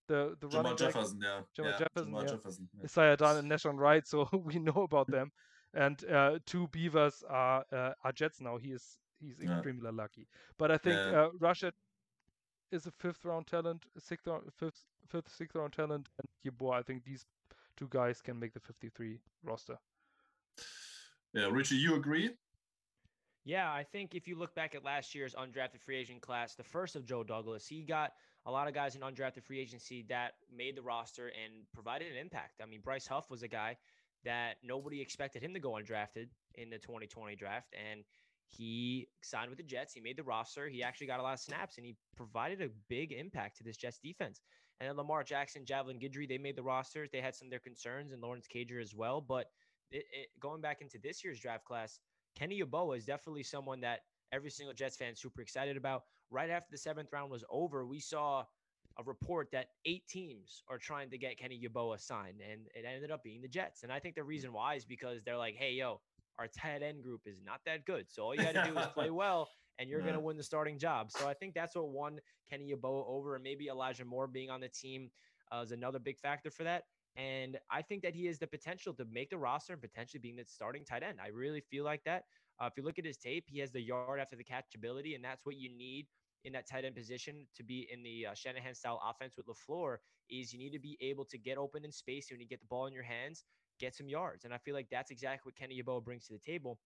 the the Jamal Jefferson, yeah, Jamal yeah. Jefferson, yeah. Jefferson, yeah. Isaiah Dunn and Nahshon Wright. So we know about them, and uh, two Beavers are uh, are Jets now. He is he's extremely lucky, but I think uh, Rashed is a fifth round talent, sixth round, fifth, fifth, sixth round talent, and Yeboah. I think these two guys can make the 53 roster. Yeah, Richie, you agree? Yeah, I think if you look back at last year's undrafted free agent class, the first of Joe Douglas, he got a lot of guys in undrafted free agency that made the roster and provided an impact. I mean, Bryce Huff was a guy that nobody expected him to go undrafted in the 2020 draft, and he signed with the Jets. He made the roster. He actually got a lot of snaps and he provided a big impact to this Jets defense. And then Lamar Jackson, Javelin Guidry, they made the rosters. They had some of their concerns and Lawrence Cager as well. But it, it, going back into this year's draft class, Kenny Yeboah is definitely someone that every single Jets fan is super excited about. Right after the seventh round was over, we saw a report that eight teams are trying to get Kenny Yeboah signed, and it ended up being the Jets. And I think the hmm. reason why is because they're like, hey, yo, our tight end group is not that good. So all you got to do is play well, and you're yeah. going to win the starting job. So I think that's what won Kenny Yeboah over, and maybe Elijah Moore being on the team uh, is another big factor for that. And I think that he has the potential to make the roster and potentially being the starting tight end. I really feel like that. Uh, if you look at his tape, he has the yard after the catch ability, and that's what you need in that tight end position to be in the uh, Shanahan style offense with LaFleur is you need to be able to get open in space when you get the ball in your hands, get some yards. And I feel like that's exactly what Kenny Yeboah brings to the table.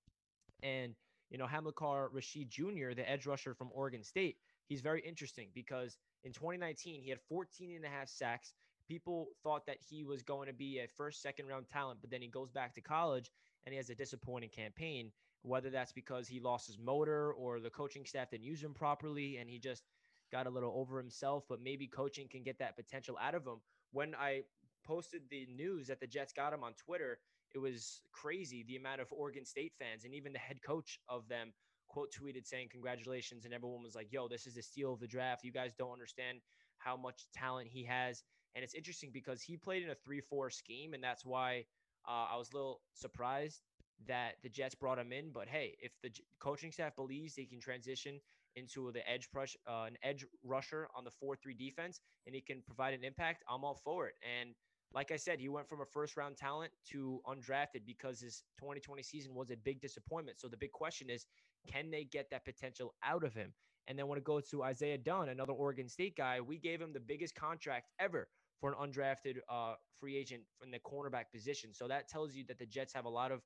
And, you know, Hamilcar Rashed Jr., the edge rusher from Oregon State, he's very interesting because in 2019, he had 14 and a half sacks. People thought that he was going to be a first, second round talent, but then he goes back to college and he has a disappointing campaign, whether that's because he lost his motor or the coaching staff didn't use him properly and he just got a little over himself, but maybe coaching can get that potential out of him. When I posted the news that the Jets got him on Twitter, it was crazy the amount of Oregon State fans and even the head coach of them quote tweeted saying congratulations and everyone was like yo this is the steal of the draft. You guys don't understand how much talent he has. And it's interesting because he played in a 3-4 scheme and that's why uh, i was a little surprised that the jets brought him in. But hey if the coaching staff believes they can transition into the edge rush, uh, an edge rusher on the 4-3 defense and he can provide an impact i'm all for it. And like I said, he went from a first round talent to undrafted because his 2020 season was a big disappointment. So the big question is can they get that potential out of him? And then when it goes to Isaiah Dunn, another Oregon State guy, we gave him the biggest contract ever for an undrafted uh, free agent from the cornerback position. So that tells you that the Jets have a lot of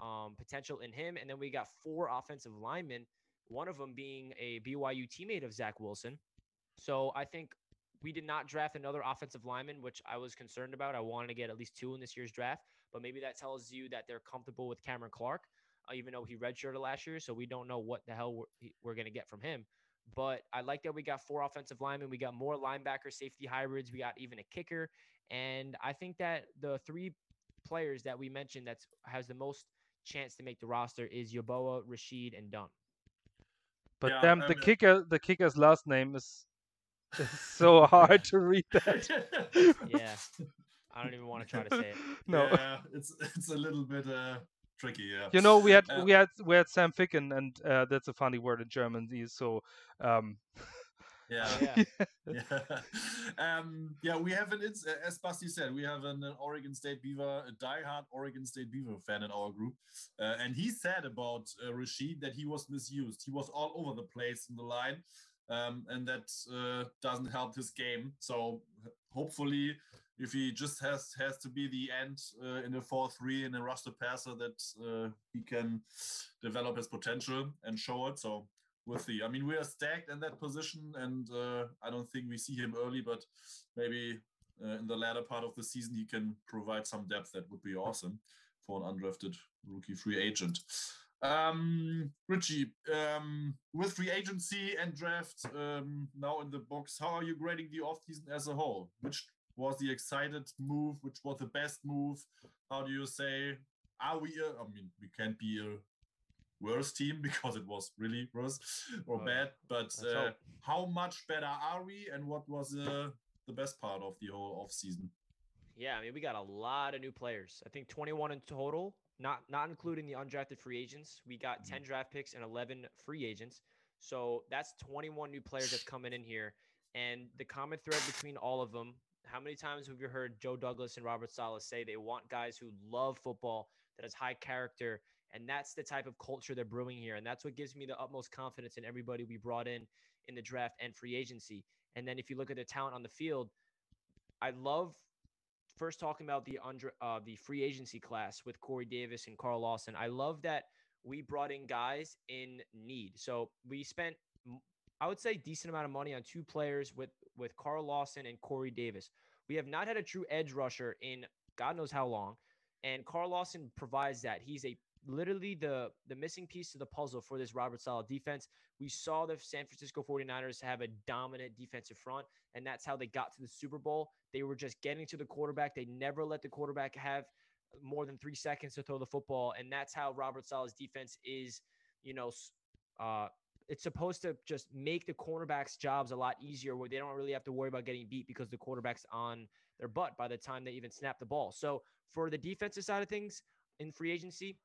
um, potential in him. And then we got four offensive linemen, one of them being a BYU teammate of Zach Wilson. So I think we did not draft another offensive lineman, which I was concerned about. I wanted to get at least two in this year's draft, but maybe that tells you that they're comfortable with Cameron Clark uh, even though he redshirted last year. So we don't know what the hell we're, we're going to get from him. But I like that we got four offensive linemen. We got more linebacker safety hybrids. We got even a kicker. And I think that the three players that we mentioned that has the most chance to make the roster is Yeboah, Rashed, and Dunn. But yeah, the kicker, the kicker's last name is, is so hard to read that. yeah, I don't even want to try to say it. No, yeah, it's it's a little bit uh, tricky. Yeah. You know, we had uh, we had we had Sam Ficken, and uh, that's a funny word in German. So. Um, yeah, yeah, yeah. um, yeah. We have an, as Basti said, we have an, an, Oregon State Beaver, a diehard Oregon State Beaver fan in our group, uh, and he said about uh, Rashed that he was misused. He was all over the place in the line, um, and that uh, doesn't help his game. So hopefully if he just has has to be the end uh, in a 4-3 in a roster passer that uh, he can develop his potential and show it. So we'll see. I mean we are stacked in that position and uh, i don't think we see him early but maybe uh, in the latter part of the season he can provide some depth. That would be awesome for an undrafted rookie free agent um, Richie, um, with free agency and draft um, now in the box, how are you grading the offseason as a whole? Which was the excited move, which was the best move? How do you say? Are we? A, I mean, we can't be a worse team because it was really worse or bad. But uh, how much better are we? And what was uh, the best part of the whole off season? Yeah, I mean, we got a lot of new players. I think 21 in total, not not including the undrafted free agents. We got mm-hmm. 10 draft picks and 11 free agents. So that's 21 new players that's coming in here. And the common thread between all of them how many times have you heard Joe Douglas and Robert Saleh say they want guys who love football, that has high character, and that's the type of culture they're brewing here. And that's what gives me the utmost confidence in everybody we brought in in the draft and free agency. And then if you look at the talent on the field, I love first talking about the under uh, the free agency class with Corey Davis and Carl Lawson. I love that we brought in guys in need. So we spent I would say decent amount of money on two players with with Carl Lawson and Corey Davis. We have not had a true edge rusher in God knows how long, and Carl Lawson provides that. He's a literally the the missing piece to the puzzle for this Robert Saleh defense. We saw the San Francisco 49ers have a dominant defensive front, and that's how they got to the Super Bowl. They were just getting to the quarterback. They never let the quarterback have more than three seconds to throw the football, and that's how Robert Saleh's defense is, you know, uh, it's supposed to just make the cornerbacks' jobs a lot easier where they don't really have to worry about getting beat because the quarterback's on their butt by the time they even snap the ball. So for the defensive side of things in free agency,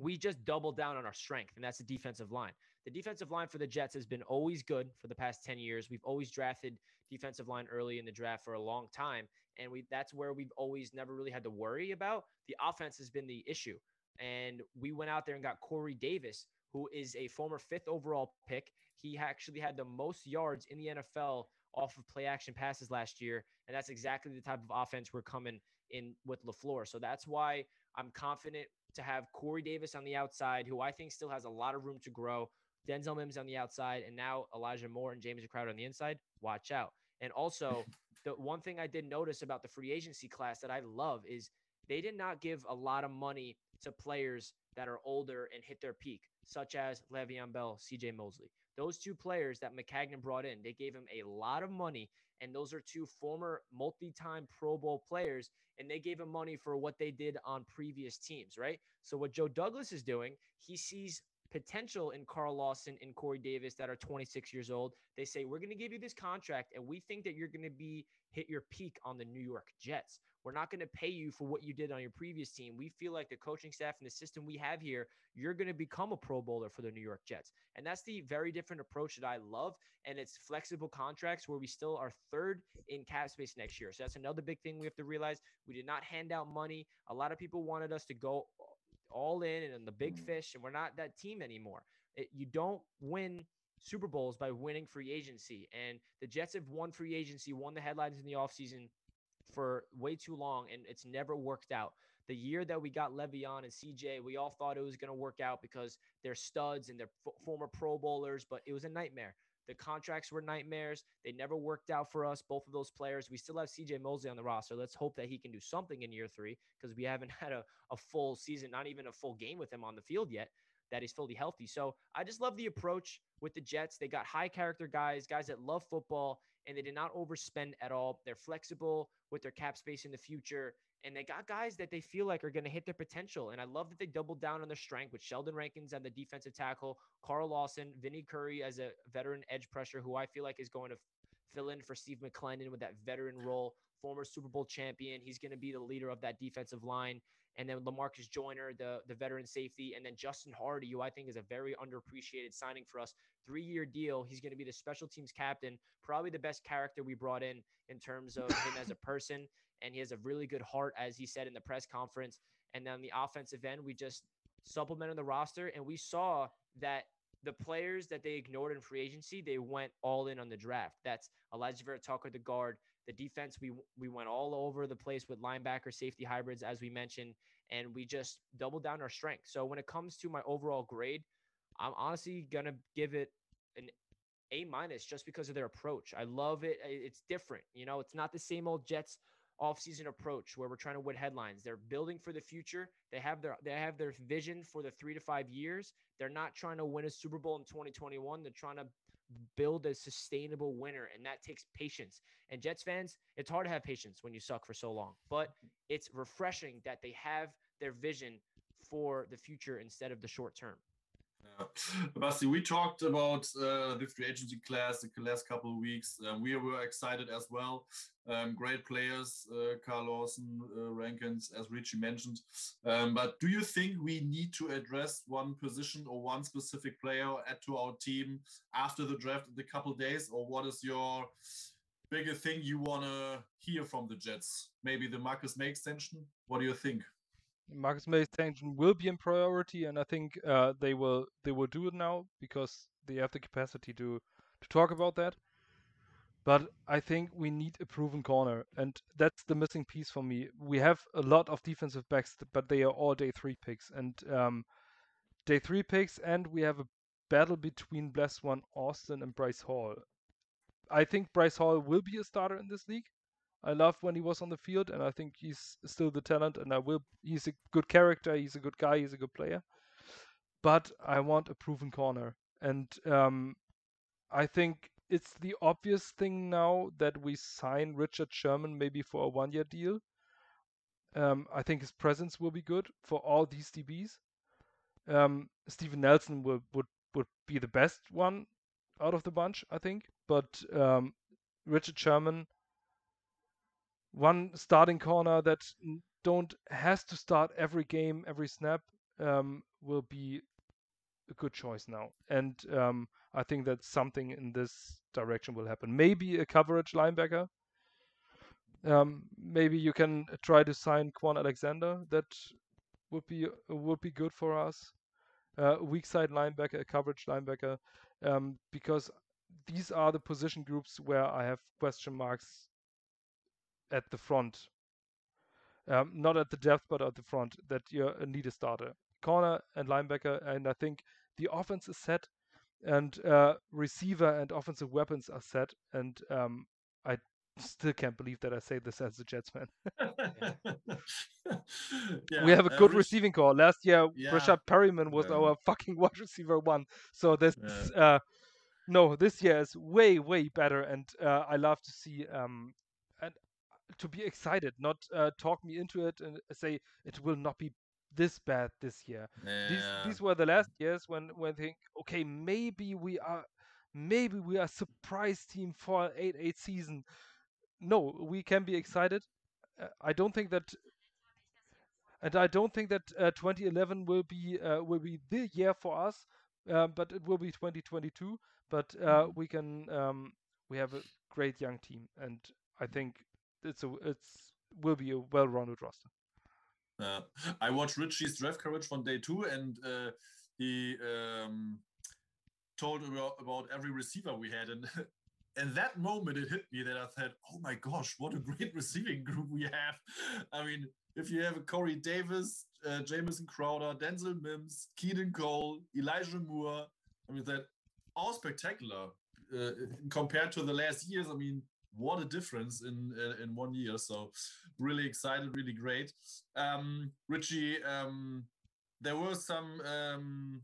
we just doubled down on our strength, and that's the defensive line. The defensive line for the Jets has been always good for the past 10 years. We've always drafted defensive line early in the draft for a long time, and we that's where we've always never really had to worry about. The offense has been the issue. And we went out there and got Corey Davis, who is a former fifth overall pick. he actually had the most yards in the NFL off of play action passes last year. And that's exactly the type of offense we're coming in with LaFleur. So that's why I'm confident to have Corey Davis on the outside, who I think still has a lot of room to grow. Denzel Mims on the outside, and now Elijah Moore and James Crowder on the inside. Watch out. And also, the one thing I did notice about the free agency class that I love is they did not give a lot of money to players that are older and hit their peak, such as Le'Veon Bell, CJ Mosley. Those two players that Maccagnan brought in, they gave him a lot of money. And those are two former multi time Pro Bowl players. And they gave him money for what they did on previous teams, right? So, what Joe Douglas is doing, he sees potential in Carl Lawson and Corey Davis that are 26 years old. They say, We're going to give you this contract, and we think that you're going to be hit your peak on the New York Jets. We're not going to pay you for what you did on your previous team. We feel like the coaching staff and the system we have here, you're going to become a Pro Bowler for the New York Jets. And that's the very different approach that I love. And it's flexible contracts where we still are third in cap space next year. So that's another big thing we have to realize. We did not hand out money. A lot of people wanted us to go all in and the big mm. fish, and we're not that team anymore. It, you don't win Super Bowls by winning free agency. And the Jets have won free agency, won the headlines in the offseason for way too long, and it's never worked out. The year that we got Le'Veon and CJ, we all thought it was going to work out because they're studs and they're f- former Pro Bowlers, but it was a nightmare. The contracts were nightmares. They never worked out for us, both of those players. We still have CJ Mosley on the roster. Let's hope that he can do something in year three because we haven't had a, a full season, not even a full game with him on the field yet that he's fully healthy. So I just love the approach with the Jets. They got high character guys, guys that love football, and they did not overspend at all. They're flexible with their cap space in the future. And they got guys that they feel like are going to hit their potential. And I love that they doubled down on their strength with Sheldon Rankins and the defensive tackle, Carl Lawson, Vinny Curry as a veteran edge pressure, who I feel like is going to fill in for Steve McLendon with that veteran role, former Super Bowl champion. He's going to be the leader of that defensive line and then Lamarcus Joyner, the the veteran safety, and then Justin Hardy, who I think is a very underappreciated signing for us. Three year deal. He's going to be the special teams captain, probably the best character we brought in in terms of him as a person, and he has a really good heart, as he said in the press conference. And then the offensive end, we just supplemented the roster, and we saw that the players that they ignored in free agency, they went all in on the draft. That's Alijah Vera-Tucker, the guard. The defense, we we went all over the place with linebacker, safety hybrids, as we mentioned, and we just doubled down our strength. So when it comes to my overall grade, I'm honestly gonna give it an A minus just because of their approach. I love it. It's different. You know, it's not the same old Jets offseason approach where we're trying to win headlines. They're building for the future. They have their they have their vision for the 3 to 5 years. They're not trying to win a Super Bowl in 2021. They're trying to build a sustainable winner and that takes patience. And Jets fans, it's hard to have patience when you suck for so long, but it's refreshing that they have their vision for the future instead of the short term. Basti, we talked about uh, the free agency class the last couple of weeks. Um, we were excited as well. Um, great players, uh, Carl Lawson, uh, Rankins, as Richie mentioned. Um, but do you think we need to address one position or one specific player add to our team after the draft in a couple days? Or what is your bigger thing you want to hear from the Jets? Maybe the Marcus Maye extension? What do you think? Marcus Maye extension will be in priority, and I think uh, they will they will do it now because they have the capacity to to talk about that. But I think we need a proven corner, and that's the missing piece for me. We have a lot of defensive backs, but they are all day three picks, and um, day three picks, and we have a battle between Blessuan Austin and Bryce Hall. I think Bryce Hall will be a starter in this league. I loved when he was on the field, and I think he's still the talent. And I will. He's a good character. He's a good guy. He's a good player. But I want a proven corner, and um, I think it's the obvious thing now that we sign Richard Sherman maybe for a one-year deal. Um, I think his presence will be good for all these DBs. Um, Steven Nelson will, would would be the best one out of the bunch, I think. But um, Richard Sherman one starting corner that don't has to start every game, every snap, um, will be a good choice now. And um, I think that something in this direction will happen. Maybe a coverage linebacker. Um, maybe you can try to sign Kwon Alexander. That would be would be good for us. Uh, weak side linebacker, a coverage linebacker. um, because these are the position groups where I have question marks at the front. Um, not at the depth, but at the front, that you need a starter. Corner and linebacker, and I think the offense is set, and uh, receiver and offensive weapons are set, and um, I still can't believe that I say this as a Jets fan. yeah, we have a good uh, receiving corps. Last year, yeah. Rashad Perriman was yeah. our fucking wide receiver one. So this, uh, no, this year is way way better, and uh, I love to see um, to be excited, not uh, talk me into it and say it will not be this bad this year. These these were the last years when when think okay maybe we are maybe we are surprise team for eight eight season no, we can be excited. Uh, I don't think that, and I don't think that uh, 2011 will be uh, will be the year for us, uh, but it will be 2022. But uh, mm-hmm. we can um, we have a great young team, and I think it's a it's will be a well-rounded roster. Uh, I watched Richie's draft coverage from day two, and he um, told about, about every receiver we had, and in that moment it hit me that I said, oh my gosh, what a great receiving group we have. I mean, if you have a Corey Davis, uh, Jamison Crowder, Denzel Mims, Keelan Cole, Elijah Moore, I mean, that all spectacular uh, compared to the last years. I mean, what a difference in uh, in one year. So really excited, really great. Um, Richie, um, there were some um,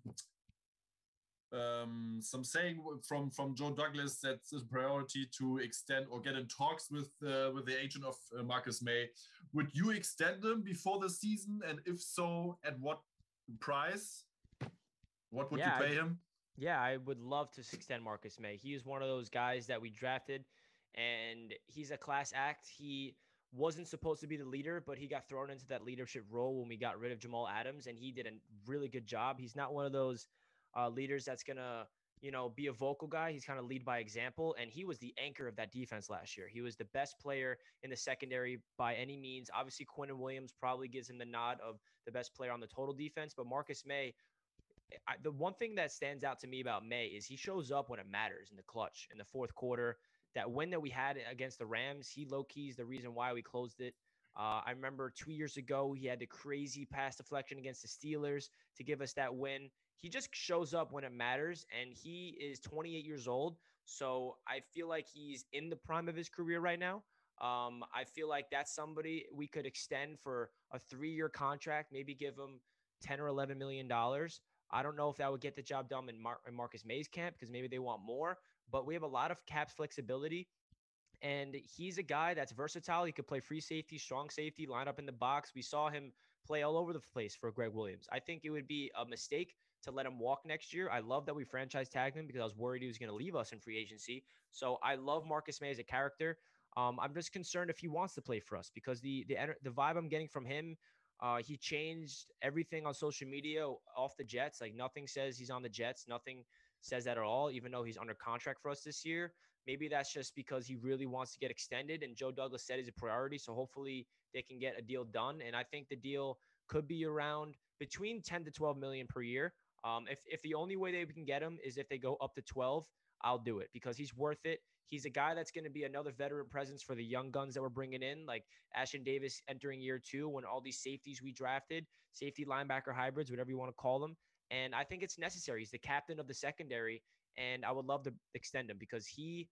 um, some saying from from Joe Douglas that it's a priority to extend or get in talks with uh, with the agent of uh, Marcus Maye. Would you extend them before the season, and if so, at what price? What would yeah, you pay him? Yeah, I would love to extend Marcus Maye. He is one of those guys that we drafted, and he's a class act. He wasn't supposed to be the leader, but he got thrown into that leadership role when we got rid of Jamal Adams, and he did a really good job. He's not one of those uh, leaders that's gonna you know be a vocal guy. He's kind of lead by example, and he was the anchor of that defense last year. He was the best player in the secondary by any means. Obviously, Quinnen Williams probably gives him the nod of the best player on the total defense, but Marcus Maye. I, the one thing that stands out to me about Maye is he shows up when it matters in the clutch in the fourth quarter. That win that we had against the Rams, he low keys the reason why we closed it. Uh, I remember two years ago, he had the crazy pass deflection against the Steelers to give us that win. He just shows up when it matters and he is 28 years old so i feel like he's in the prime of his career right now. Um, i feel like that's somebody we could extend for a three-year contract maybe give him 10 or 11 million dollars. I don't know if that would get the job done in, Mar- in marcus Maye's camp because maybe they want more but we have a lot of cap flexibility and he's a guy that's versatile. He could play free safety, strong safety, line up in the box. We saw him play all over the place for Gregg Williams. I think it would be a mistake to let him walk next year. I love that we franchise tagged him because I was worried he was going to leave us in free agency. So I love Marcus Maye as a character. Um, I'm just concerned if he wants to play for us because the the the vibe I'm getting from him, uh, he changed everything on social media off the Jets. Like nothing says he's on the Jets. Nothing says that at all. Even though he's under contract for us this year, maybe that's just because he really wants to get extended. And Joe Douglas said he's a priority. So hopefully they can get a deal done. And I think the deal could be around between 10 to 12 million per year. Um, if, if the only way they can get him is if they go up to 12, I'll do it because he's worth it. He's a guy that's going to be another veteran presence for the young guns that we're bringing in, like Ashtyn Davis entering year two when all these safeties we drafted, safety linebacker hybrids, whatever you want to call them. And I think it's necessary. He's the captain of the secondary, and I would love to extend him because he,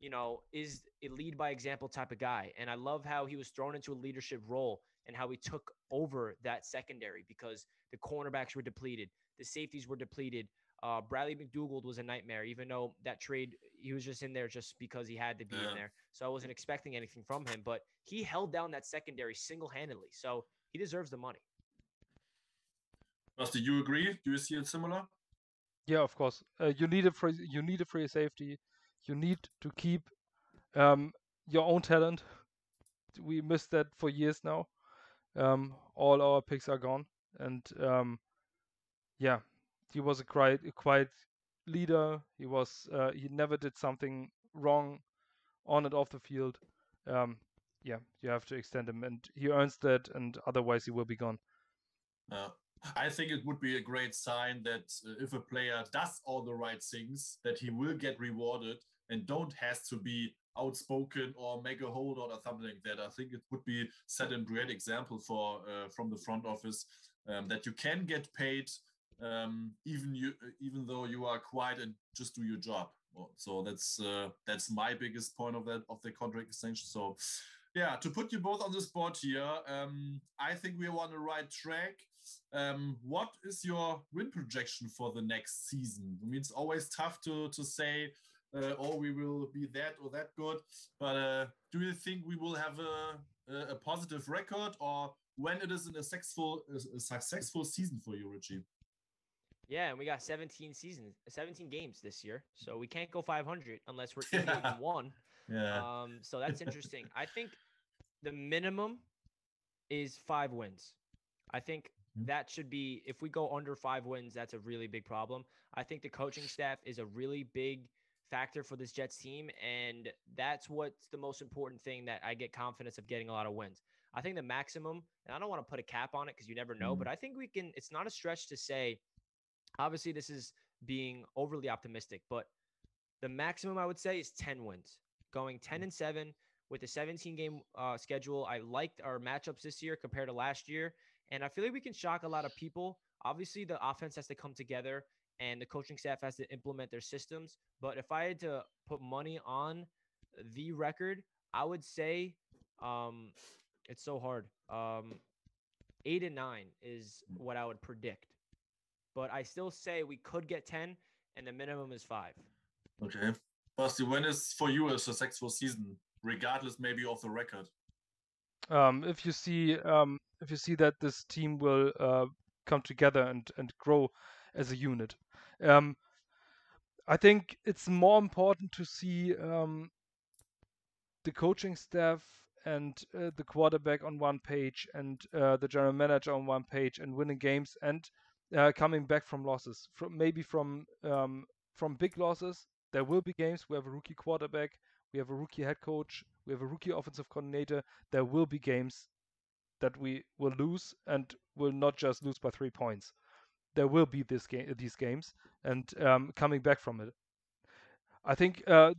you know, is a lead by example type of guy. And I love how he was thrown into a leadership role and how he took over that secondary because the cornerbacks were depleted. The safeties were depleted. Uh, Bradley McDougald was a nightmare, even though that trade he was just in there just because he had to be yeah. in there. So I wasn't expecting anything from him, but he held down that secondary single handedly. So he deserves the money. Do you agree? Do you see it similar? Yeah, of course. Uh, you need a free, you need a free safety. You need to keep um, your own talent. We missed that for years now. Um, all our picks are gone, and um, yeah, he was a quite a quiet leader. He was uh, he never did something wrong on and off the field. Um, yeah, you have to extend him, and he earns that, and otherwise he will be gone. Uh, I think it would be a great sign that uh, if a player does all the right things, that he will get rewarded and don't has to be outspoken or make a holdout or something like that. I think it would be set a great example for uh, from the front office um, that you can get paid um, even you even though you are quiet and just do your job. So that's uh, that's my biggest point of that of the contract extension. So yeah, to put you both on the spot here, um, I think we are on the right track. Um, what is your win projection for the next season? I mean, it's always tough to to say, uh, oh, we will be that or that good. But uh, do you think we will have a, a positive record, or when it is a successful a successful season for you, Richie? Yeah, and we got 17 seasons, 17 games this year, so we can't go 500 unless we're yeah. one. Yeah. Um, so that's interesting. I think the minimum is five wins. I think. That should be if we go under five wins, that's a really big problem. I think the coaching staff is a really big factor for this Jets team, and that's what's the most important thing that I get confidence of getting a lot of wins. I think the maximum, and I don't want to put a cap on it because you never know, mm-hmm. but I think we can. It's not a stretch to say. Obviously, this is being overly optimistic, but the maximum I would say is 10 wins, going 10 mm. and 7 with a 17 game uh, schedule. I liked our matchups this year compared to last year. And I feel like we can shock a lot of people. Obviously, the offense has to come together and the coaching staff has to implement their systems. But if I had to put money on the record, I would say um, it's so hard. Um, eight and nine is what I would predict. But I still say we could get 10, and the minimum is five. Okay. Basti, when is for you a successful season? regardless maybe of the record. Um, if you see um, if you see that this team will uh, come together and and grow as a unit, um, I think it's more important to see um, the coaching staff and uh, the quarterback on one page and uh, the general manager on one page and winning games and uh, coming back from losses. From maybe from um, from big losses there will be games. We have a rookie quarterback. We have a rookie head coach, we have a rookie offensive coordinator. There will be games that we will lose and will not just lose by three points. There will be this game, these games, and um, coming back from it. I think uh,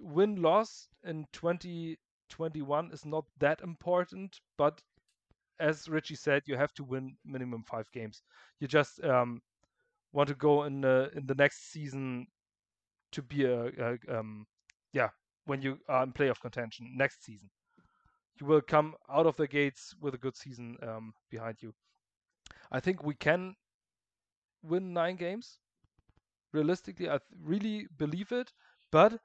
win loss in 2021 is not that important, but as Richie said, you have to win minimum five games. You just um, want to go in the in the next season to be a, a um, yeah when you are in playoff contention next season. You will come out of the gates with a good season um, behind you. I think we can win nine games. Realistically, I th- really believe it. But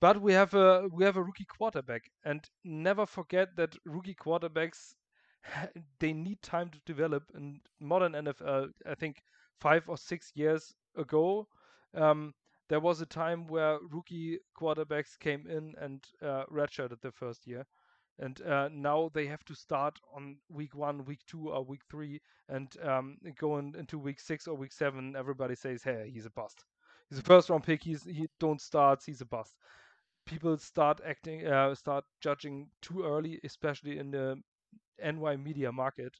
but we have a we have a rookie quarterback, and never forget that rookie quarterbacks they need time to develop. In modern NFL, I think five or six years ago, um, there was a time where rookie quarterbacks came in and uh, redshirted the first year. And uh, now they have to start on week one, week two, or week three, and um, going into week six or week seven. Everybody says, "Hey, he's a bust. He's a first round pick. He's he don't start. He's a bust." People start acting, uh, start judging too early, especially in the NY media market.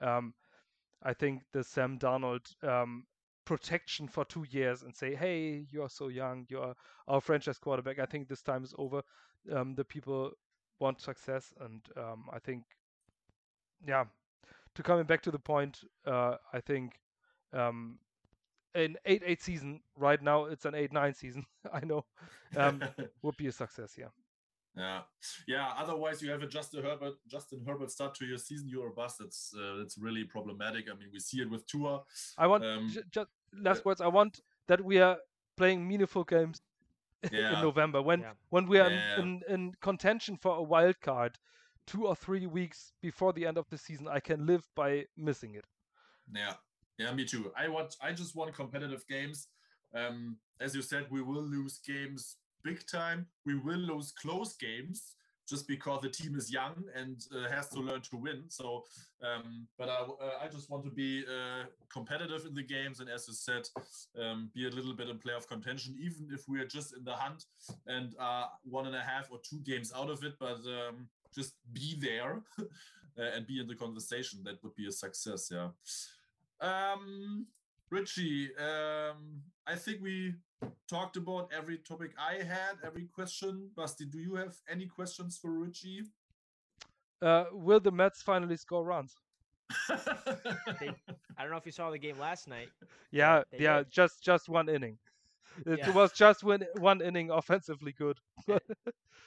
Um, I think the Sam Darnold um, protection for two years and say, "Hey, you're so young. You're our franchise quarterback." I think this time is over. Um, the people want success, and um, I think, yeah, to coming back to the point, uh, I think um, an eight-eight season right now it's an eight-nine season. I know um, would be a success. Yeah. Yeah, yeah. Otherwise, you have a Justin Herbert, Justin Herbert start to your season. You're a bust. It's uh, it's really problematic. I mean, we see it with Tua. I want um, just last words. I want that we are playing meaningful games yeah. in November when yeah. when we are yeah. in, in contention for a wild card, two or three weeks before the end of the season. I can live by missing it. Yeah, yeah, me too. I want. I just want competitive games. Um, as you said, we will lose games big time. We will lose close games. Just because the team is young and uh, has to learn to win. So, um, but I, uh, I just want to be uh, competitive in the games, and as you said, um, be a little bit in playoff contention, even if we are just in the hunt and are one and a half or two games out of it. But um, just be there and be in the conversation. That would be a success. Yeah. Um, Richie, um, I think we talked about every topic I had, every question. Basti, do you have any questions for Richie? Uh, will the Mets finally score runs? they, I don't know if you saw the game last night. Yeah, yeah, did. just just one inning. It yeah. was just one one inning offensively good.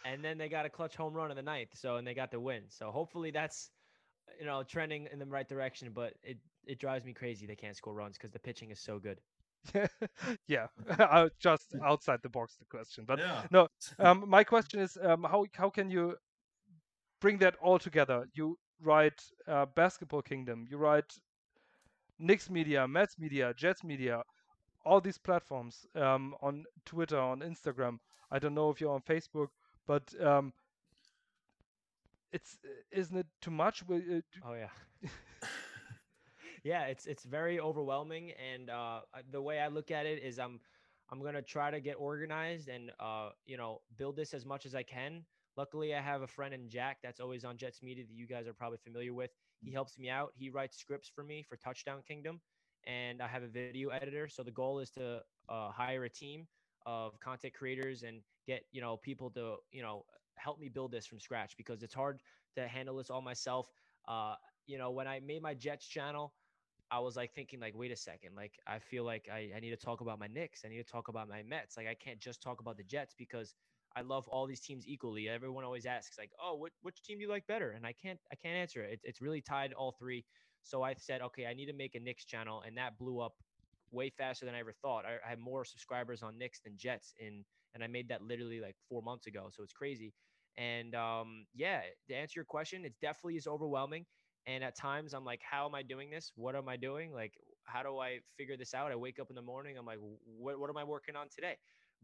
and then they got a clutch home run in the ninth, so and they got the win. So hopefully that's you know trending in the right direction. But it it drives me crazy they can't score runs because the pitching is so good. yeah, just outside the box the question, but yeah. no. Um, my question is, um, how how can you bring that all together? You write uh, Basketball Kingdom, you write Knicks Media, Mets Media, Jets Media, all these platforms um, on Twitter, on Instagram. I don't know if you're on Facebook, but um, it's isn't it too much? Uh, oh yeah. yeah, it's it's very overwhelming, and uh, the way I look at it is I'm I'm gonna try to get organized and uh, you know build this as much as I can. Luckily, I have a friend in Jack that's always on Jets Media that you guys are probably familiar with. He helps me out. He writes scripts for me for Touchdown Kingdom, and I have a video editor. So the goal is to uh, hire a team of content creators and get you know people to you know help me build this from scratch because it's hard to handle this all myself. Uh, you know, when I made my Jets channel, I was like thinking like, wait a second, like I feel like I, I need to talk about my Knicks. I need to talk about my Mets. Like I can't just talk about the Jets because I love all these teams equally. Everyone always asks like, oh, what which team do you like better? And I can't I can't answer it. It's really tied all three. So I said, okay, I need to make a Knicks channel, and that blew up way faster than I ever thought. I, I have more subscribers on Knicks than Jets in, and I made that literally like four months ago. So it's crazy. And um, yeah, to answer your question, it definitely is overwhelming. And at times I'm like, how am I doing this? What am I doing? Like, how do I figure this out? I wake up in the morning, I'm like, what, what am I working on today?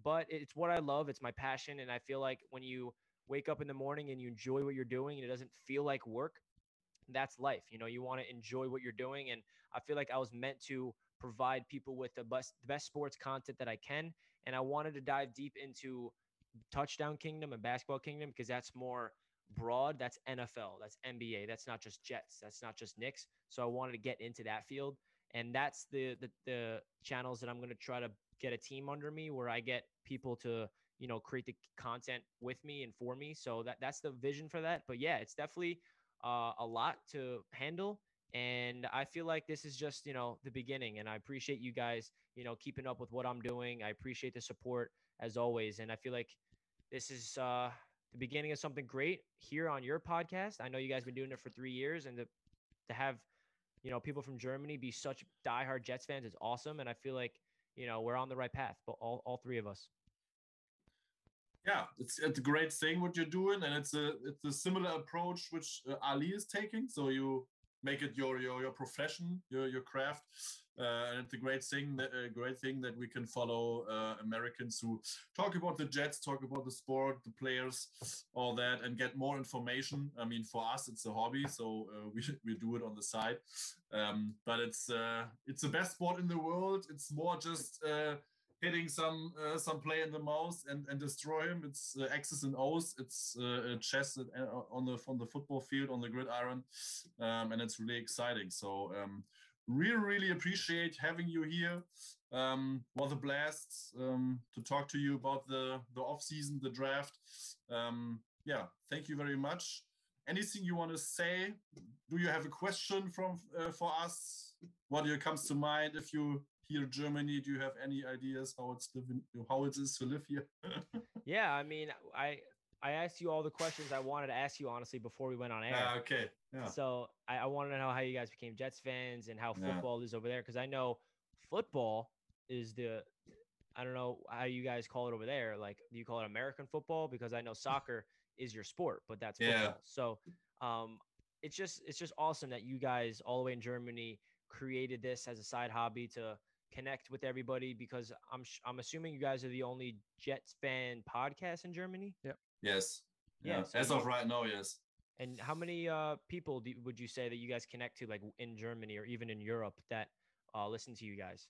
But it's what I love. It's my passion. And I feel like when you wake up in the morning and you enjoy what you're doing and it doesn't feel like work, that's life. You know, you want to enjoy what you're doing. And I feel like I was meant to provide people with the best, the best sports content that I can. And I wanted to dive deep into touchdown kingdom and basketball kingdom because that's more broad, that's NFL, that's NBA, that's not just Jets, that's not just Knicks. So I wanted to get into that field, and that's the the, the channels that I'm going to try to get a team under me where I get people to you know create the content with me and for me. So that that's the vision for that. But yeah, it's definitely uh, a lot to handle. And I feel like this is just, you know, the beginning. And I appreciate you guys, you know, keeping up with what I'm doing. I appreciate the support as always. And I feel like this is uh the beginning of something great here on your podcast. I know you guys been doing it for three years, and to to have you know people from Germany be such diehard Jets fans is awesome. And I feel like you know we're on the right path, but all all three of us. Yeah, it's it's a great thing what you're doing, and it's a it's a similar approach which uh, Ali is taking. So you make it your your your profession, your your craft. Uh, and it's a great thing that great thing that we can follow uh, Americans who talk about the Jets, talk about the sport, the players, all that, and get more information. I mean, for us, it's a hobby, so uh, we we do it on the side. Um, but it's uh, it's the best sport in the world. It's more just uh, hitting some uh, some play in the mouth and, and destroy him. It's uh, X's and O's. It's uh, chess on the on the football field on the gridiron, um, and it's really exciting. So um, really, really appreciate having you here. Um, was a blast um, to talk to you about the the off season, the draft. Um, yeah, thank you very much. Anything you want to say? Do you have a question from uh, for us? What comes to mind if you hear Germany? Do you have any ideas how it's living, how it is to live here? yeah, I mean, I I asked you all the questions I wanted to ask you honestly before we went on air. Uh, okay. Yeah. So I, I want to know how you guys became Jets fans and how football yeah. is over there because I know football is the I don't know how you guys call it over there. Like, do you call it American football? Because I know soccer is your sport, but that's football. Yeah. So, um, it's just it's just awesome that you guys all the way in Germany created this as a side hobby to connect with everybody because I'm I'm assuming you guys are the only Jets fan podcast in Germany. Yep. Yes. Yeah, yeah so as of right now, yes. And how many uh, people do, would you say that you guys connect to, like in Germany or even in Europe, that uh, listen to you guys?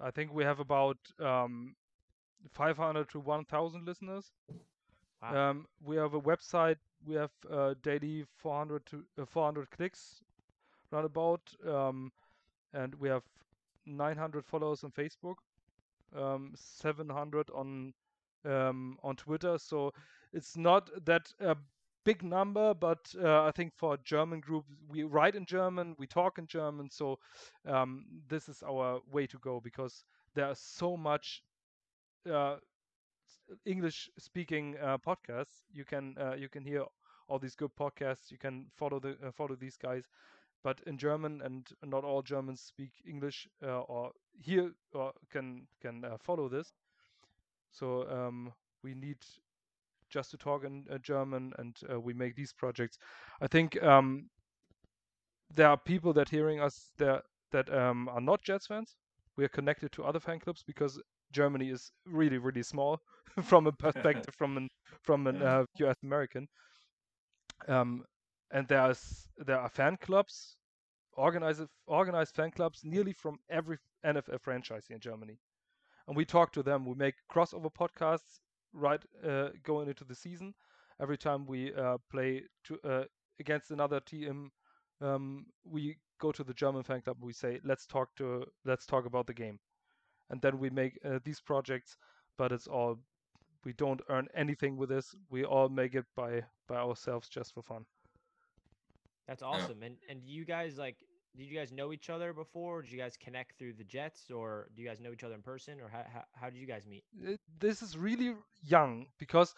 I think we have about um, 500 to 1,000 listeners. Wow. Um, we have a website. We have uh, daily 400 to uh, 400 clicks, roundabout, um, and we have 900 followers on Facebook, um, 700 on um, on Twitter. So it's not that a big number, but uh, I think for a German group, we write in German, we talk in German. So um, this is our way to go because there are so much uh, English speaking uh, podcasts. You can uh, you can hear all these good podcasts. You can follow the uh, follow these guys, but in German, and not all Germans speak English uh, or hear or can can uh, follow this. So um, we need just to talk in uh, German, and we make these projects. I think um, there are people that hearing us there that um, are not Jets fans. We are connected to other fan clubs because Germany is really really small from a perspective from an from an uh, U.S. American. Um, and there's there are fan clubs, organized organized fan clubs nearly from every NFL franchise in Germany, and we talk to them. We make crossover podcasts right uh, going into the season. Every time we uh, play to, uh, against another team, um, we go to the German fan club. We say, "Let's talk to let's talk about the game," and then we make uh, these projects. But it's all we don't earn anything with this. We all make it by by ourselves just for fun. That's awesome. Yeah. And and you guys like did you guys know each other before? Did you guys connect through the Jets, or do you guys know each other in person, or how how, how did you guys meet? This is really young because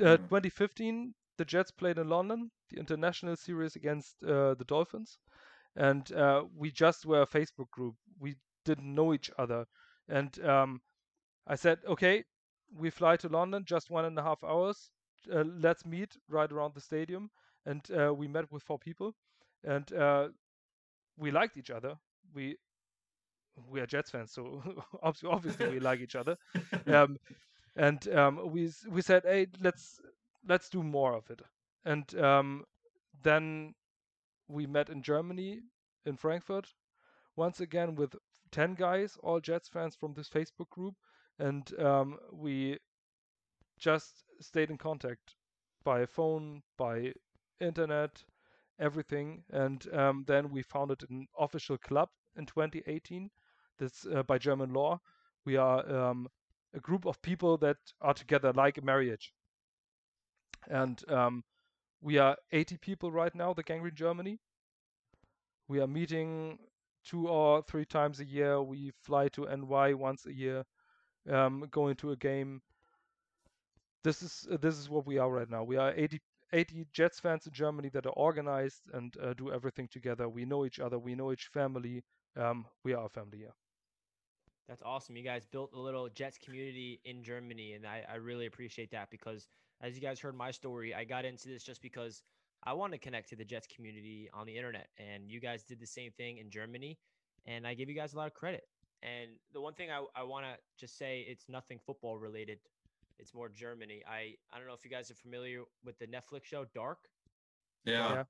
uh, mm. 2015 the Jets played in London, the international series against uh, the Dolphins, and uh, we just were a Facebook group. We didn't know each other, and um, I said, okay, we fly to London, just one and a half hours. Uh, let's meet right around the stadium, and uh, we met with four people, and uh, we liked each other. We we are Jets fans, so obviously we like each other. Um, and um, we we said, hey, let's let's do more of it. And um, then we met in Germany, in Frankfurt, once again with ten guys, all Jets fans from this Facebook group, and um, we just stayed in contact by phone, by internet, everything, and um, then we founded an official club in 2018. This uh, by German law. We are um, a group of people that are together like a marriage, and um, we are 80 people right now. The Gang Green Germany. We are meeting two or three times a year. We fly to NY once a year um, going to a game. This is uh, this is what we are right now. We are 80, 80 Jets fans in Germany that are organized and uh, do everything together. We know each other. We know each family. Um, we are a family here. That's awesome. You guys built a little Jets community in Germany, and I, I really appreciate that because, as you guys heard my story, I got into this just because I want to connect to the Jets community on the internet, and you guys did the same thing in Germany, and I give you guys a lot of credit. And the one thing I, I want to just say, it's nothing football related. It's more Germany. I, I don't know if you guys are familiar with the Netflix show Dark. Yeah. yeah.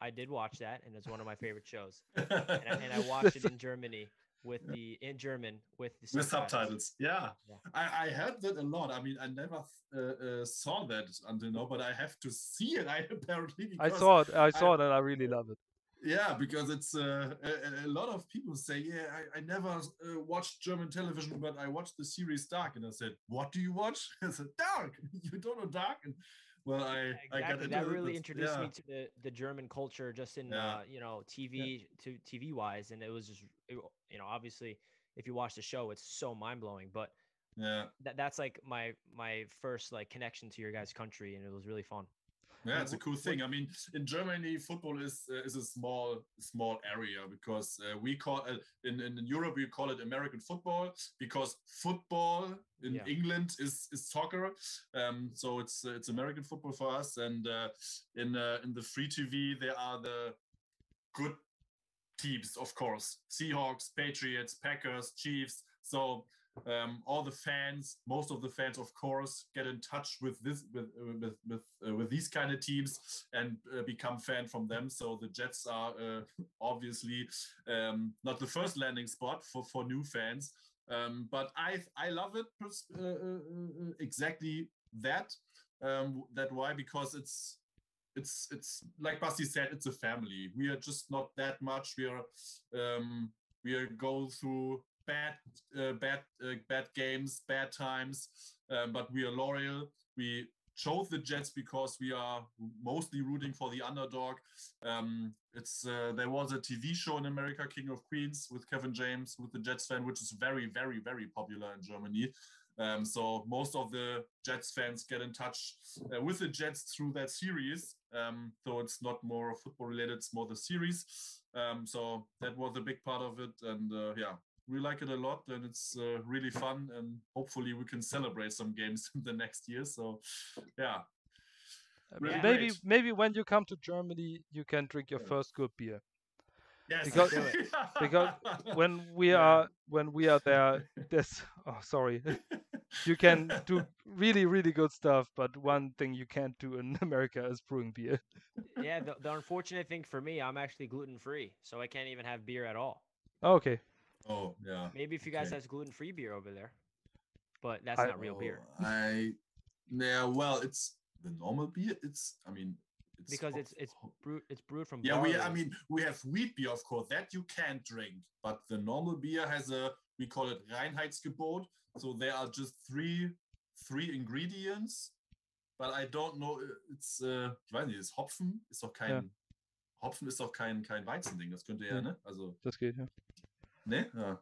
I did watch that, and it's one of my favorite shows. and, I, and I watched it in Germany with the in German with the subtitles. With subtitles. Yeah, yeah. I, I heard that a lot. I mean, I never uh, uh, saw that until now, but I have to see it. I apparently I saw it. I saw I, it, and I really love it. Yeah, because it's uh, a, a, lot of people say, yeah, I, I never uh, watched German television, but I watched the series Dark, and I said, what do you watch? I said, Dark. You don't know Dark, and well, I exactly. I got that really introduced yeah. me to the, the German culture, just in yeah. uh, you know TV yeah. to TV wise, and it was just it, you know obviously if you watch the show, it's so mind blowing, but yeah, that that's like my my first like connection to your guys' country, and it was really fun. Yeah, it's a cool thing. I mean, in Germany, football is uh, is a small small area because uh, we call uh, in in Europe we call it American football because football in yeah. England is is soccer. Um, so it's it's American football for us. And uh, in uh, in the free TV there are the good teams, of course: Seahawks, Patriots, Packers, Chiefs. So um, all the fans, most of the fans, of course, get in touch with this with with with, uh, with these kind of teams and uh, become fan from them. So the Jets are uh, obviously um, not the first landing spot for for new fans. Um, but I I love it uh, uh, uh, exactly that um, that why because it's it's it's like Basti said it's a family we are just not that much we are um, we are go through bad uh, bad uh, bad games bad times um, but we are loyal we chose the Jets because we are mostly rooting for the underdog. Um, it's uh, there was a TV show in America, King of Queens, with Kevin James, with the Jets fan, which is very, very, very popular in Germany. Um, so most of the Jets fans get in touch uh, with the Jets through that series. Um, so it's not more football related; it's more the series. Um, so that was a big part of it, and uh, yeah, we like it a lot and it's uh, really fun and hopefully we can celebrate some games in the next year so yeah really maybe great. maybe when you come to germany you can drink your first good beer Yes, because because when we yeah. are when we are there, this oh sorry, you can do really really good stuff, but one thing you can't do in America is brewing beer. yeah, the, the unfortunate thing for me, I'm actually gluten free, so I can't even have beer at all. Okay. Oh yeah. Maybe if you guys okay. has gluten free beer over there, but that's I, not real beer. Oh, I yeah, well, it's the normal beer. It's I mean. It's because it's it's brewed it's brewed from yeah barley. we I mean we have wheat beer of course that you can't drink but the normal beer has a we call it Reinheitsgebot so there are just three three ingredients but I don't know it's äh, ich weiß nicht ist Hopfen ist doch kein ja. Hopfen ist doch kein kein Weizending das könnte ja, ja ne also das geht ja Ne? Yeah.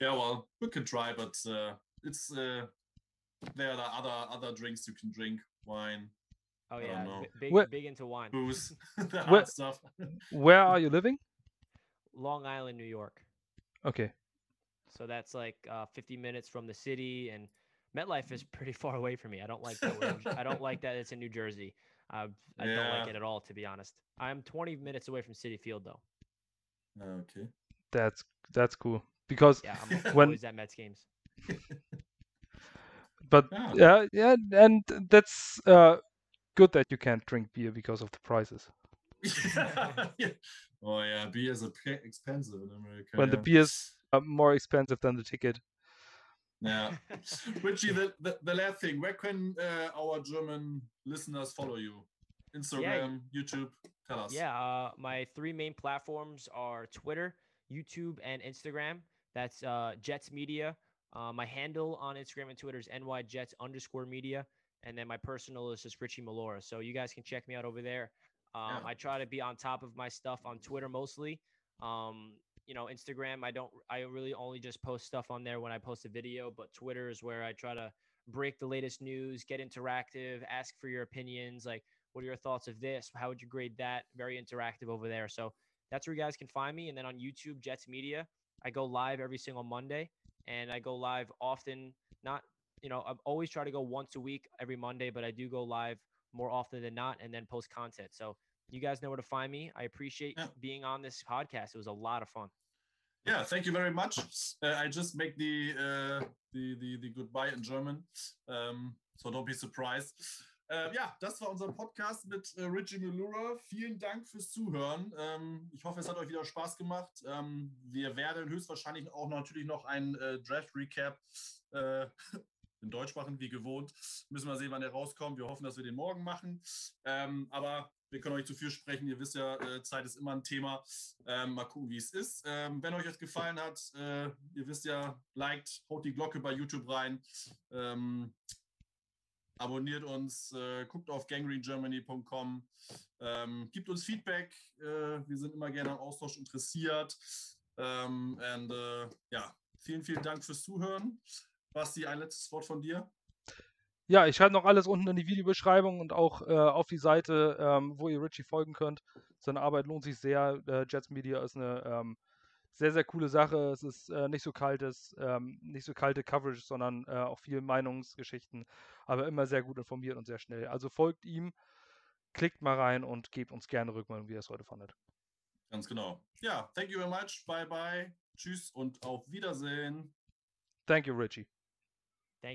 Yeah. Well, we can try, but uh, it's uh, there are other other drinks you can drink, wine. Oh yeah, big where, big into wine. Booze, where, stuff. where are you living? Long Island, New York. Okay. So that's like uh, 50 minutes from the city, and MetLife is pretty far away from me. I don't like that. I don't like that it's in New Jersey. Uh, I yeah. don't like it at all, to be honest. I'm 20 minutes away from Citi Field, though. Okay that's that's cool because yeah, I'm when always at Mets games. but yeah. yeah, yeah, and that's uh, good that you can't drink beer because of the prices. yeah. Oh yeah, beer is expensive in America. When yeah. the beer's uh, more expensive than the ticket. Yeah, Richie, the, the, the last thing, where can uh, our German listeners follow you? Instagram, yeah. YouTube. Tell us. Yeah, uh, my three main platforms are Twitter, YouTube, and Instagram. That's uh, Jets Media. Uh, my handle on Instagram and Twitter is nyjets underscore media. And then my personal is just Richie Malora. So you guys can check me out over there. Um. I try to be on top of my stuff on Twitter mostly. Um, you know, Instagram, I don't, I really only just post stuff on there when I post a video, but Twitter is where I try to break the latest news, get interactive, ask for your opinions. Like, what are your thoughts of this? How would you grade that? Very interactive over there. So that's where you guys can find me. And then on YouTube, Jets Media, I go live every single Monday and I go live often. Not, you know, I always try to go once a week every Monday, but I do go live more often than not and then post content. So you guys know where to find me. I appreciate yeah. being on this podcast. It was a lot of fun. Yeah, thank you very much. Uh, I just make the, uh, the the the goodbye in German, um, so don't be surprised. Äh, ja, das war unser Podcast mit äh, Richie Melura. Vielen Dank fürs Zuhören. Ähm, ich hoffe, es hat euch wieder Spaß gemacht. Ähm, wir werden höchstwahrscheinlich auch natürlich noch ein äh, Draft-Recap äh, in Deutsch machen, wie gewohnt. Müssen wir sehen, wann der rauskommt. Wir hoffen, dass wir den morgen machen. Ähm, aber wir können euch zu viel sprechen. Ihr wisst ja, äh, Zeit ist immer ein Thema. Ähm, mal gucken, wie es ist. Ähm, wenn euch das gefallen hat, äh, ihr wisst ja, liked, haut die Glocke bei YouTube rein. Ähm, abonniert uns, äh, guckt auf gangrenegermany.com, ähm, gibt uns Feedback. Äh, wir sind immer gerne am Austausch interessiert. Ähm, and, äh, ja, vielen, vielen Dank fürs Zuhören. Basti, ein letztes Wort von dir. Ja, ich schreibe noch alles unten in die Videobeschreibung und auch äh, auf die Seite, ähm, wo ihr Richie folgen könnt. Seine Arbeit lohnt sich sehr. Äh, Jets Media ist eine ähm, sehr, sehr coole Sache. Es ist äh, nicht so kaltes, ähm, nicht so kalte Coverage, sondern äh, auch viel Meinungsgeschichten, aber immer sehr gut informiert und sehr schnell. Also folgt ihm, klickt mal rein und gebt uns gerne Rückmeldung, wie ihr es heute fandet. Ganz genau. Ja, thank you very much. Bye bye. Tschüss und auf Wiedersehen. Thank you, Richie.